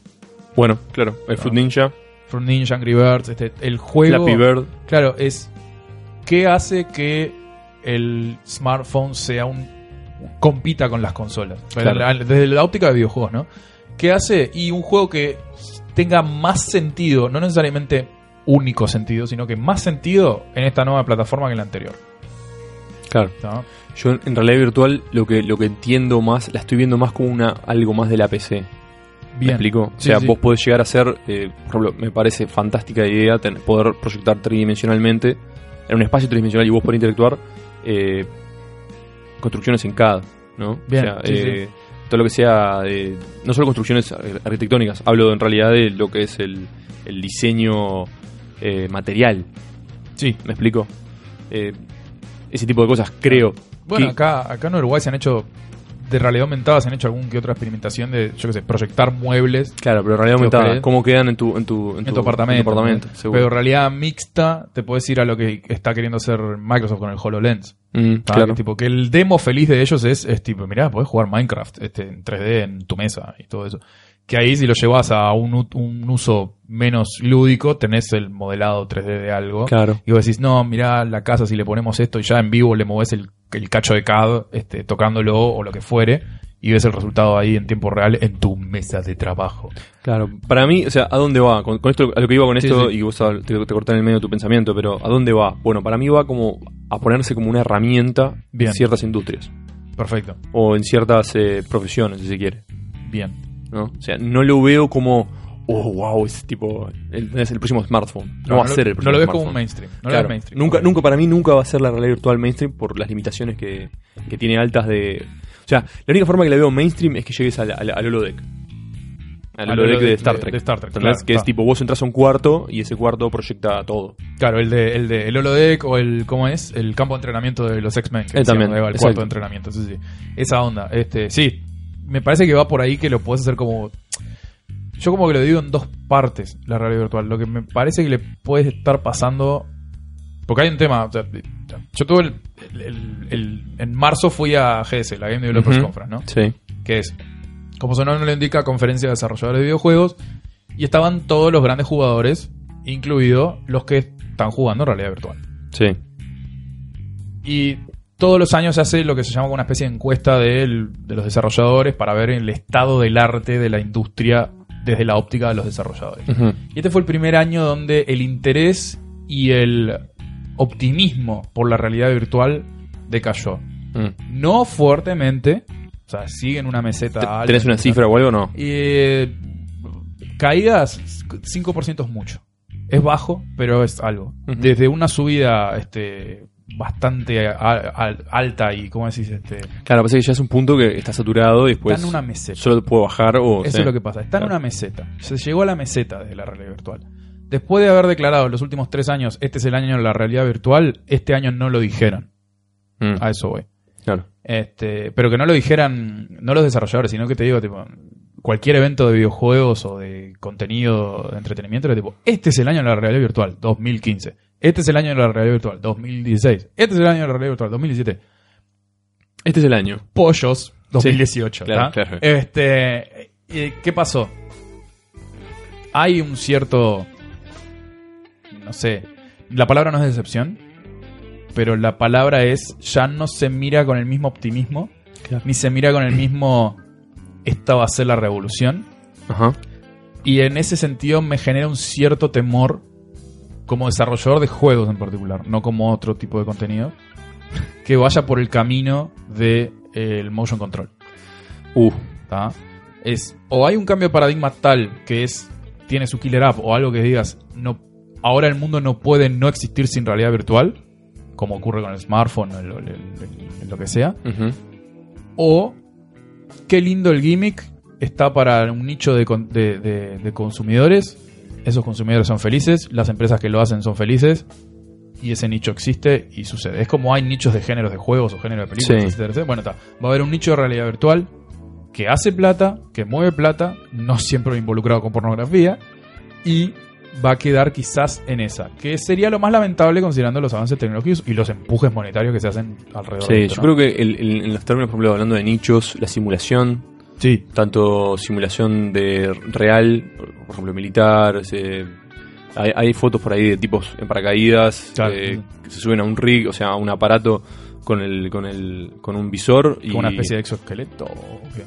Bueno, claro, el Fruit Ninja, Fruit Ninja, Angry Birds, este, el juego. Flappy Bird. Claro, es qué hace que el smartphone sea un compita con las consolas. Claro. Desde la óptica de videojuegos, ¿no? ¿Qué hace? Y un juego que tenga más sentido, no necesariamente único sentido, sino que más sentido en esta nueva plataforma que en la anterior. Claro. ¿no? Yo en realidad virtual lo que lo que entiendo más, la estoy viendo más como una algo más de la PC. ¿Me explico? O sea, sí. vos podés llegar a ser, eh, por ejemplo, me parece fantástica idea ten- poder proyectar tridimensionalmente en un espacio tridimensional y vos poder interactuar eh, construcciones en CAD, ¿no? Bien, o sea, sí, eh, todo lo que sea, no solo construcciones ar- arquitectónicas, hablo en realidad de lo que es el, el diseño material, Sí. ¿me explico? Ese tipo de cosas, creo. Bueno, que- acá, acá en Uruguay se han hecho, de realidad aumentada, se han hecho algún que otra experimentación de, yo qué sé, proyectar muebles Claro, pero en realidad aumentada. ¿cómo quedan en tu, en tu, en tu apartamento. apartamento, ¿no? seguro. Pero realidad mixta, te puedes ir a lo que está queriendo hacer Microsoft con el HoloLens. Mm, claro. Que, tipo, que el demo feliz de ellos es, es tipo, mirá, podés jugar Minecraft este, en 3D en tu mesa y todo eso. Que ahí si lo llevas a un, un uso menos lúdico, tenés el modelado 3D de algo. Claro. Y vos decís, no, mirá la casa si le ponemos esto y ya en vivo le movés el, el cacho de CAD este, tocándolo o lo que fuere y ves el resultado ahí en tiempo real en tu mesa de trabajo. Claro, para mí, o sea, ¿a dónde va? Con, con esto, a lo que iba con Sí, esto, sí. y vos te, te corté en el medio de tu pensamiento, pero ¿a dónde va? Bueno, para mí va como a ponerse como una herramienta Bien. en ciertas industrias Perfecto. o en ciertas eh, profesiones, si se quiere, Bien. ¿No? O sea, no lo veo como, oh, wow, es tipo, el, es el próximo smartphone. No, va a lo- ser el No próximo lo ves como un mainstream. No lo Claro, ves mainstream. nunca, nunca, para mí nunca va a ser la realidad virtual mainstream por las limitaciones que, que tiene altas de... O sea, la única forma que la veo mainstream es que llegues al, al, al holodeck. Al holodeck de, Star Trek. de Star Trek, claro, que es tipo, vos entras a un cuarto y ese cuarto proyecta todo. Claro, el de, el de el holodeck o el, ¿cómo es? El campo de entrenamiento de los X-Men. que Eh, decíamos, también, el cuarto de entrenamiento. Sí, sí. Esa onda. Este, sí. Me parece que va por ahí que lo puedes hacer como... Yo como que lo digo en dos partes, la realidad virtual. Lo que me parece que le puede estar pasando... Porque hay un tema... o sea, yo tuve el, el- el- el- En marzo fui a GS, la Game Developers. Conference, ¿no? Sí. que es, como su nombre lo indica, conferencia de desarrolladores de videojuegos, y estaban todos los grandes jugadores, incluido los que están jugando en realidad virtual. Sí. Y todos los años se hace lo que se llama una especie de encuesta de los desarrolladores para ver el estado del arte de la industria desde la óptica de los desarrolladores. Y este fue el primer año donde el interés y el optimismo por la realidad virtual decayó. Mm. No fuertemente, o sea, sigue en una meseta alta. ¿Tenés una cifra o algo o no? Eh, caídas, 5% es mucho. Es bajo, pero es algo. Desde una subida este, bastante alta y, ¿cómo decís? Este, Claro, pasa que ya es un punto que está saturado y después está en una meseta. solo puede bajar o... Eso sí. es lo que pasa. Está en una meseta. Se llegó a la meseta de la realidad virtual. Después de haber declarado los últimos tres años, este es el año de la realidad virtual, este año no lo dijeron. Mm, A eso voy. Claro. Este, pero que no lo dijeran, no los desarrolladores, sino que te digo, tipo, cualquier evento de videojuegos o de contenido de entretenimiento era tipo, este es el año de la realidad virtual, 2015. Este es el año de la realidad virtual, 2016. Este es el año de la realidad virtual, 2017. Este es el año. Pollos, 2018. claro, ¿tá? claro. Este, ¿y ¿qué pasó? Hay un cierto, no sé, la palabra no es decepción, pero la palabra es ya no se mira con el mismo optimismo, Claro. ni se mira con el mismo esta va a ser la revolución. Ajá. Y en ese sentido me genera un cierto temor como desarrollador de juegos en particular, no como otro tipo de contenido, que vaya por el camino del motion control. Uh, ¿tá? Es, o hay un cambio de paradigma tal que es tiene su killer app o algo que digas, no, ahora el mundo no puede no existir sin realidad virtual, como ocurre con el smartphone o el- el- el- el- lo que sea, o qué lindo el gimmick está para un nicho de- de- de consumidores, esos consumidores son felices, las empresas que lo hacen son felices. Y ese nicho existe y sucede. Es como hay nichos de géneros de juegos o géneros de películas, Sí. etcétera, etcétera. Bueno, está. Va a haber un nicho de realidad virtual que hace plata, que mueve plata, no siempre involucrado con pornografía, y va a quedar quizás en esa, que sería lo más lamentable considerando los avances tecnológicos y los empujes monetarios que se hacen alrededor de Sí, esto, yo ¿no? creo que el- el- en los términos, por ejemplo, hablando de nichos, la simulación, Sí, tanto simulación de real, por ejemplo, militar, hay, hay fotos por ahí de tipos en paracaídas Claro. eh, que se suben a un rig, o sea, a un aparato con el con el con un visor y una especie de exoesqueleto.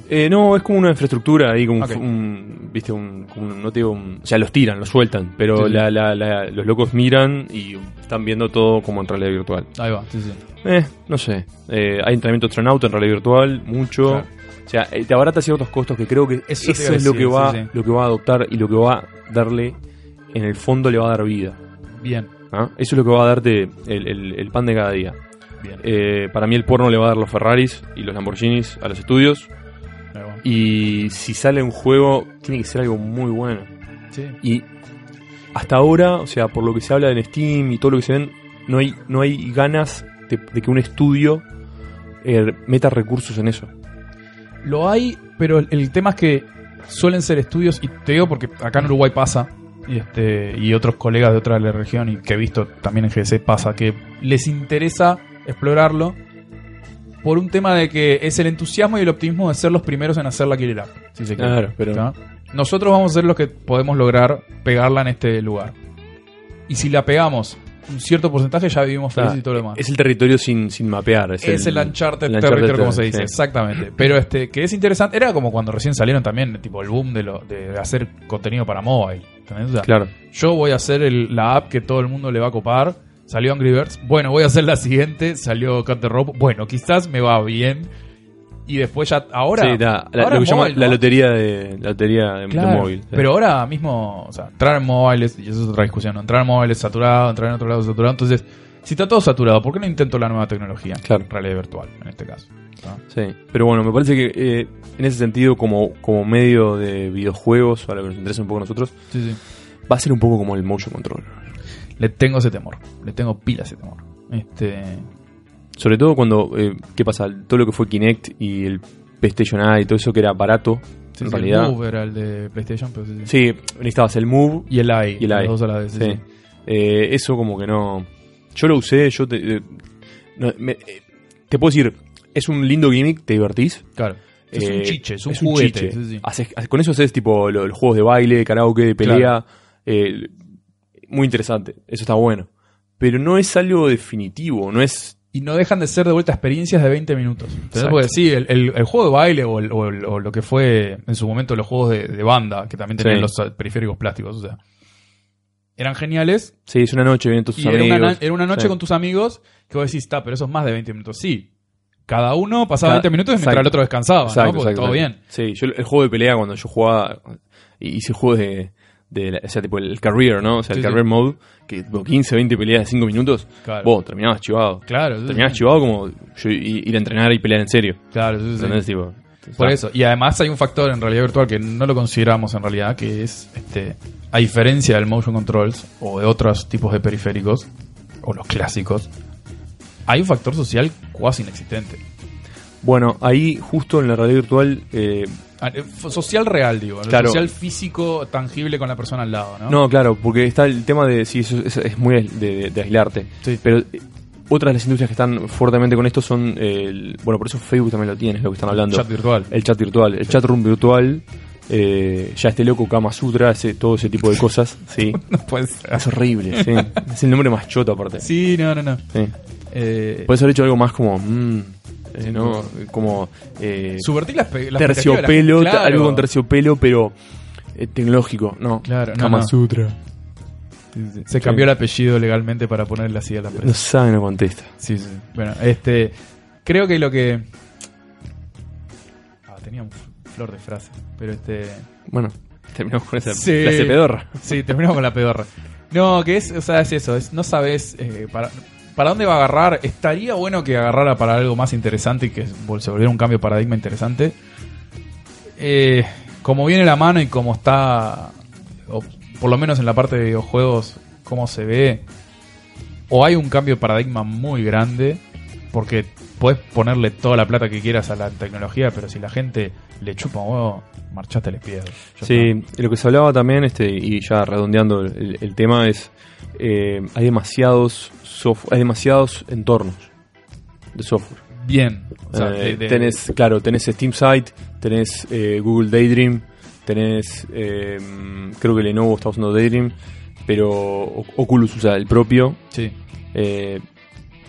Eh, no, es como una infraestructura ahí, como Ok. un, un- viste, un, un- no te digo, un- o sea, los tiran, los sueltan, pero Sí, sí. la- la- la- los locos miran y están viendo todo como en realidad virtual. Ahí va, sí, sí. Eh, no sé, eh, hay entrenamiento astronauta en realidad virtual, mucho. Claro. O sea, eh, te abarata ciertos costos que creo que Eso es lo que va, sí, sí. lo que va a adoptar y lo que va a darle, en el fondo le va a dar vida. Bien, ¿ah? Eso es lo que va a darte el, el- el pan de cada día. bien. Eh, para mí el porno le va a dar los Ferraris y los Lamborghinis a los estudios. Y si sale un juego, tiene que ser algo muy bueno. Sí. Y hasta ahora, o sea, por lo que se habla en Steam y todo lo que se ven, no hay, no hay ganas de, de que un estudio eh, meta recursos en eso. Lo hay, pero el, el tema es que suelen ser estudios, y te digo porque acá en Uruguay pasa, y, este, y otros colegas de otra de la región, y que he visto también en GDC pasa, que les interesa explorarlo por un tema de que es el entusiasmo y el optimismo de ser los primeros en hacer la killer app. Si se quiere. Claro, pero-. Nosotros vamos a ser los que podemos lograr pegarla en este lugar. Y si la pegamos un cierto porcentaje, ya vivimos felices y todo lo demás. Es el territorio sin, sin mapear. Es, Es el, Uncharted el Uncharted Territory, como se sí. dice, exactamente. Pero este, que es interesante, era como cuando recién salieron también, tipo el boom de, lo, de hacer contenido para mobile. O sea, Claro. Yo voy a hacer el- la app que todo el mundo le va a copar. Salió Angry Birds. Bueno, voy a hacer la siguiente. Salió Cut the Rope. Bueno, quizás me va bien. Y después ya, ahora. Sí, da, la, ahora lo que llama la lotería de, la lotería de, móvil. sí. Pero ahora mismo, o sea, entrar en móviles, y eso es otra discusión, ¿no? entrar en móviles saturado, entrar en otro lado saturado. Entonces, si está todo saturado, ¿por qué no intento la nueva tecnología? Claro. Realidad virtual, en este caso. ¿no? Sí, pero bueno, me parece que eh, en ese sentido, como, como medio de videojuegos, a lo que nos interesa un poco a nosotros, Sí, sí. va a ser un poco como el motion control. Le tengo ese temor. Le tengo pila ese temor. Este. Sobre todo cuando, eh, ¿qué pasa? Todo lo que fue Kinect y el PlayStation Eye y todo eso que era barato, sí, en realidad. El Move era el de PlayStation, pero sí, sí. Sí, necesitabas el Move Y el AI. y el los Eye. dos a la vez, sí. Eh, eso como que no... Yo lo usé, yo te... eh, no, me- te puedo decir, es un lindo gimmick, te divertís. Claro. Es un chiche, es un juguete. sí, sí. Haces- haces- con eso haces tipo lo- los juegos de baile, karaoke, de pelea. Claro. muy interesante. Eso está bueno. Pero no es algo definitivo. No es. Y no dejan de ser de vuelta experiencias de 20 minutos. Porque sí, el, el- el juego de baile o, el- o el- o lo que fue en su momento los juegos de, de banda, que también tenían Sí. los periféricos plásticos, o sea, eran geniales. Sí, es una noche, vienen tus Y era amigos. una, era una noche Sí. con tus amigos que vos decís, está, pero eso es más de 20 minutos. Sí. Cada uno pasaba Cada- 20 minutos mientras exacto. el otro descansaba, Exacto, ¿no? Porque exacto, todo bien. Sí, yo el juego de pelea cuando yo jugaba. Hice juegos de. De la- o sea, tipo el career, ¿no? O sea, Sí, el sí. career mode. Que tipo, 15, 20 peleas de 5 minutos. Claro. Vos terminabas chivado. Claro, sí, Terminabas sí. chivado como yo ir a entrenar y pelear en serio. Claro, sí, sí. ¿Entendés? Tipo, Por eso. Y además hay un factor en realidad virtual que no lo consideramos en realidad, que es, este, a diferencia del motion controls o de otros tipos de periféricos, o los clásicos, hay un factor social cuasi inexistente. Bueno, ahí justo en la realidad virtual. eh, Social real, digo. Claro. Social físico, tangible con la persona al lado, ¿no? No, claro, porque está el tema de. Sí, eso es, es muy de, de- de aislarte. Sí. Pero eh, otras de las industrias que están fuertemente con esto son. eh, el- bueno, por eso Facebook también lo tiene, es lo que están hablando. Chat virtual. El chat virtual, el chat room virtual. eh, ya este loco Kama Sutra, ese, todo ese tipo de cosas. Sí. No puede ser. Es horrible, sí. Es el nombre más choto aparte. Sí, no, no, no. Sí. Eh, Puedes haber hecho algo más como. mm, eh, ¿no? Como. eh, subvertir las, pe- las terciopelo, la gente, algo con claro. terciopelo, pero. eh, tecnológico. No. Claro, no, Kama no. Sutra. Se cambió el apellido legalmente para ponerle así a la empresa. No sabe, no contesta. Sí, sí. Bueno, este. Creo que lo que. Ah, tenía un flor de frase. Pero este. Bueno, terminamos con esa Sí. clase pedorra. Sí, terminamos con la pedorra. No, que es, o sea, es eso, es, no sabes eh, para, para dónde va a agarrar. Estaría bueno que agarrara para algo más interesante y que se volviera un cambio de paradigma interesante. Eh, como viene la mano y como está, o por lo menos en la parte de videojuegos, cómo se ve, o hay un cambio de paradigma muy grande, porque puedes ponerle toda la plata que quieras a la tecnología, pero si la gente le chupa un huevo, marchaste les pies. Sí, y lo que se hablaba también, este, y ya redondeando el, el tema, es eh, hay demasiados software, hay demasiados entornos de software. Bien. O sea, Eh, de- de- tenés, claro, tenés Steam Site, tenés eh, Google Daydream, tenés, eh, creo que Lenovo está usando Daydream, pero Oculus usa el propio. Sí. Eh,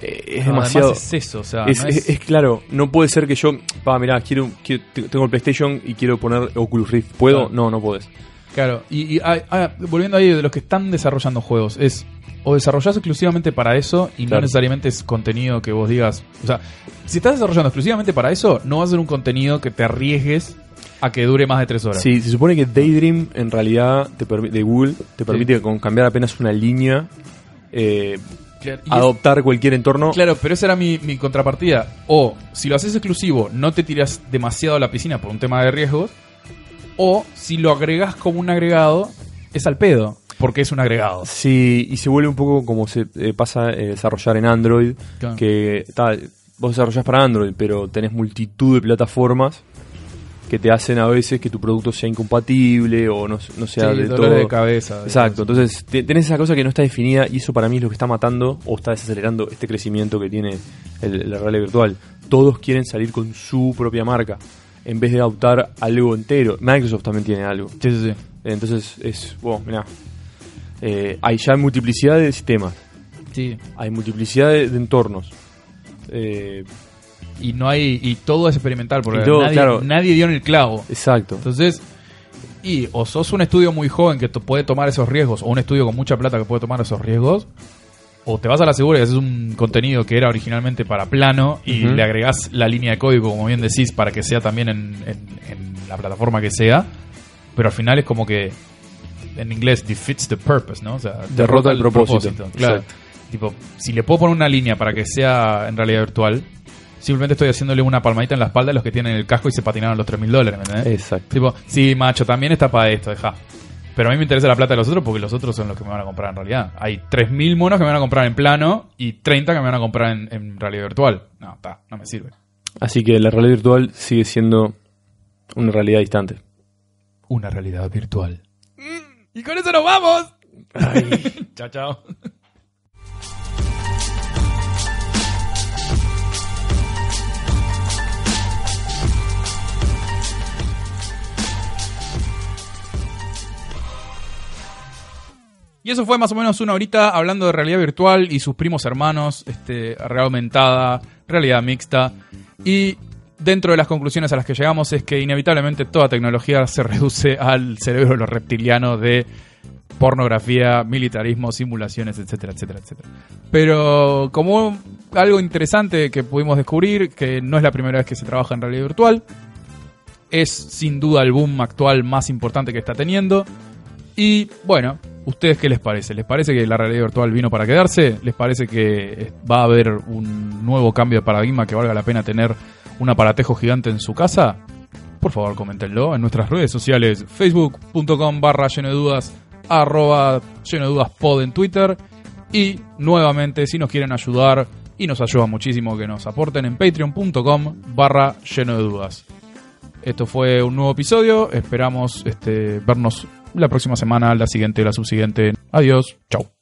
es No, demasiado. es eso, o sea, es, no es- es- es claro, no puede ser que yo, pa, mirá, quiero, quiero- tengo el PlayStation y quiero poner Oculus Rift. ¿Puedo? Claro. No, no podés. Claro, y, y, ah, ah, volviendo ahí de los que están desarrollando juegos, es o desarrollás exclusivamente para eso y no necesariamente es contenido que vos digas. O sea, si estás desarrollando exclusivamente para eso, no va a ser un contenido que te arriesgues a que dure más de tres horas. Sí, se supone que Daydream en realidad te de Google te permite con cambiar apenas una línea eh, Claro, y es- adoptar cualquier entorno. claro, pero esa era mi, mi contrapartida. O si lo haces exclusivo, no te tiras demasiado a la piscina por un tema de riesgos. O si lo agregás como un agregado, es al pedo, porque es un agregado. Sí, y se vuelve un poco como se eh, pasa desarrollar en Android, Claro. que ta, vos desarrollás para Android, pero tenés multitud de plataformas que te hacen a veces que tu producto sea incompatible o no, no sea Sí, de todo. de cabeza. Exacto, entonces te- tenés esa cosa que no está definida y eso para mí es lo que está matando o está desacelerando este crecimiento que tiene el- la realidad virtual. Todos quieren salir con su propia marca en vez de adoptar algo entero. Microsoft también tiene algo. Sí, sí, sí. Entonces es, wow, mirá. Eh, hay ya multiplicidad de sistemas, Sí, hay multiplicidad de, de entornos. Eh, y no hay y todo es experimental porque todo, nadie, claro. nadie dio en el clavo exacto. entonces y o sos un estudio muy joven que puede tomar esos riesgos o un estudio con mucha plata que puede tomar esos riesgos o te vas a la segura y haces un contenido que era originalmente para plano y le agregás la línea de código como bien decís para que sea también en, en- en la plataforma que sea pero al final es como que en inglés defeats the purpose ¿no? o sea Derrota el propósito. claro Exacto. tipo si le puedo poner una línea para que sea en realidad virtual simplemente estoy haciéndole una palmadita en la espalda a los que tienen el casco y se patinaron los 3 mil dólares, ¿me entendés? Exacto. Tipo, sí, macho, también está para esto, deja. Pero a mí me interesa la plata de los otros porque los otros son los que me van a comprar en realidad. Hay 3.000 monos que me van a comprar en plano y 30 que me van a comprar en, en realidad virtual. No, está, no me sirve. Así que la realidad virtual sigue siendo una realidad distante. Una realidad virtual. Y con eso nos vamos. chao, chao. Y eso fue más o menos una horita hablando de realidad virtual y sus primos hermanos, este, realidad aumentada, realidad mixta. Y dentro de las conclusiones a las que llegamos es que inevitablemente toda tecnología se reduce al cerebro de los reptilianos de pornografía, militarismo, simulaciones, etcétera, etcétera, etcétera. Pero como algo interesante que pudimos descubrir, que no es la primera vez que se trabaja en realidad virtual, es sin duda el boom actual más importante que está teniendo. Y bueno, ¿ustedes qué les parece? ¿Les parece que la realidad virtual vino para quedarse? ¿Les parece que va a haber un nuevo cambio de paradigma que valga la pena tener un aparatejo gigante en su casa? Por favor, coméntenlo en nuestras redes sociales, facebook.com barra lleno de dudas, arroba lleno de dudas pod en Twitter. Y nuevamente, si nos quieren ayudar, y nos ayuda muchísimo que nos aporten en patreon.com barra lleno de dudas. Esto fue un nuevo episodio. Esperamos este, vernos la próxima semana, la siguiente, la subsiguiente. Adiós. Chau.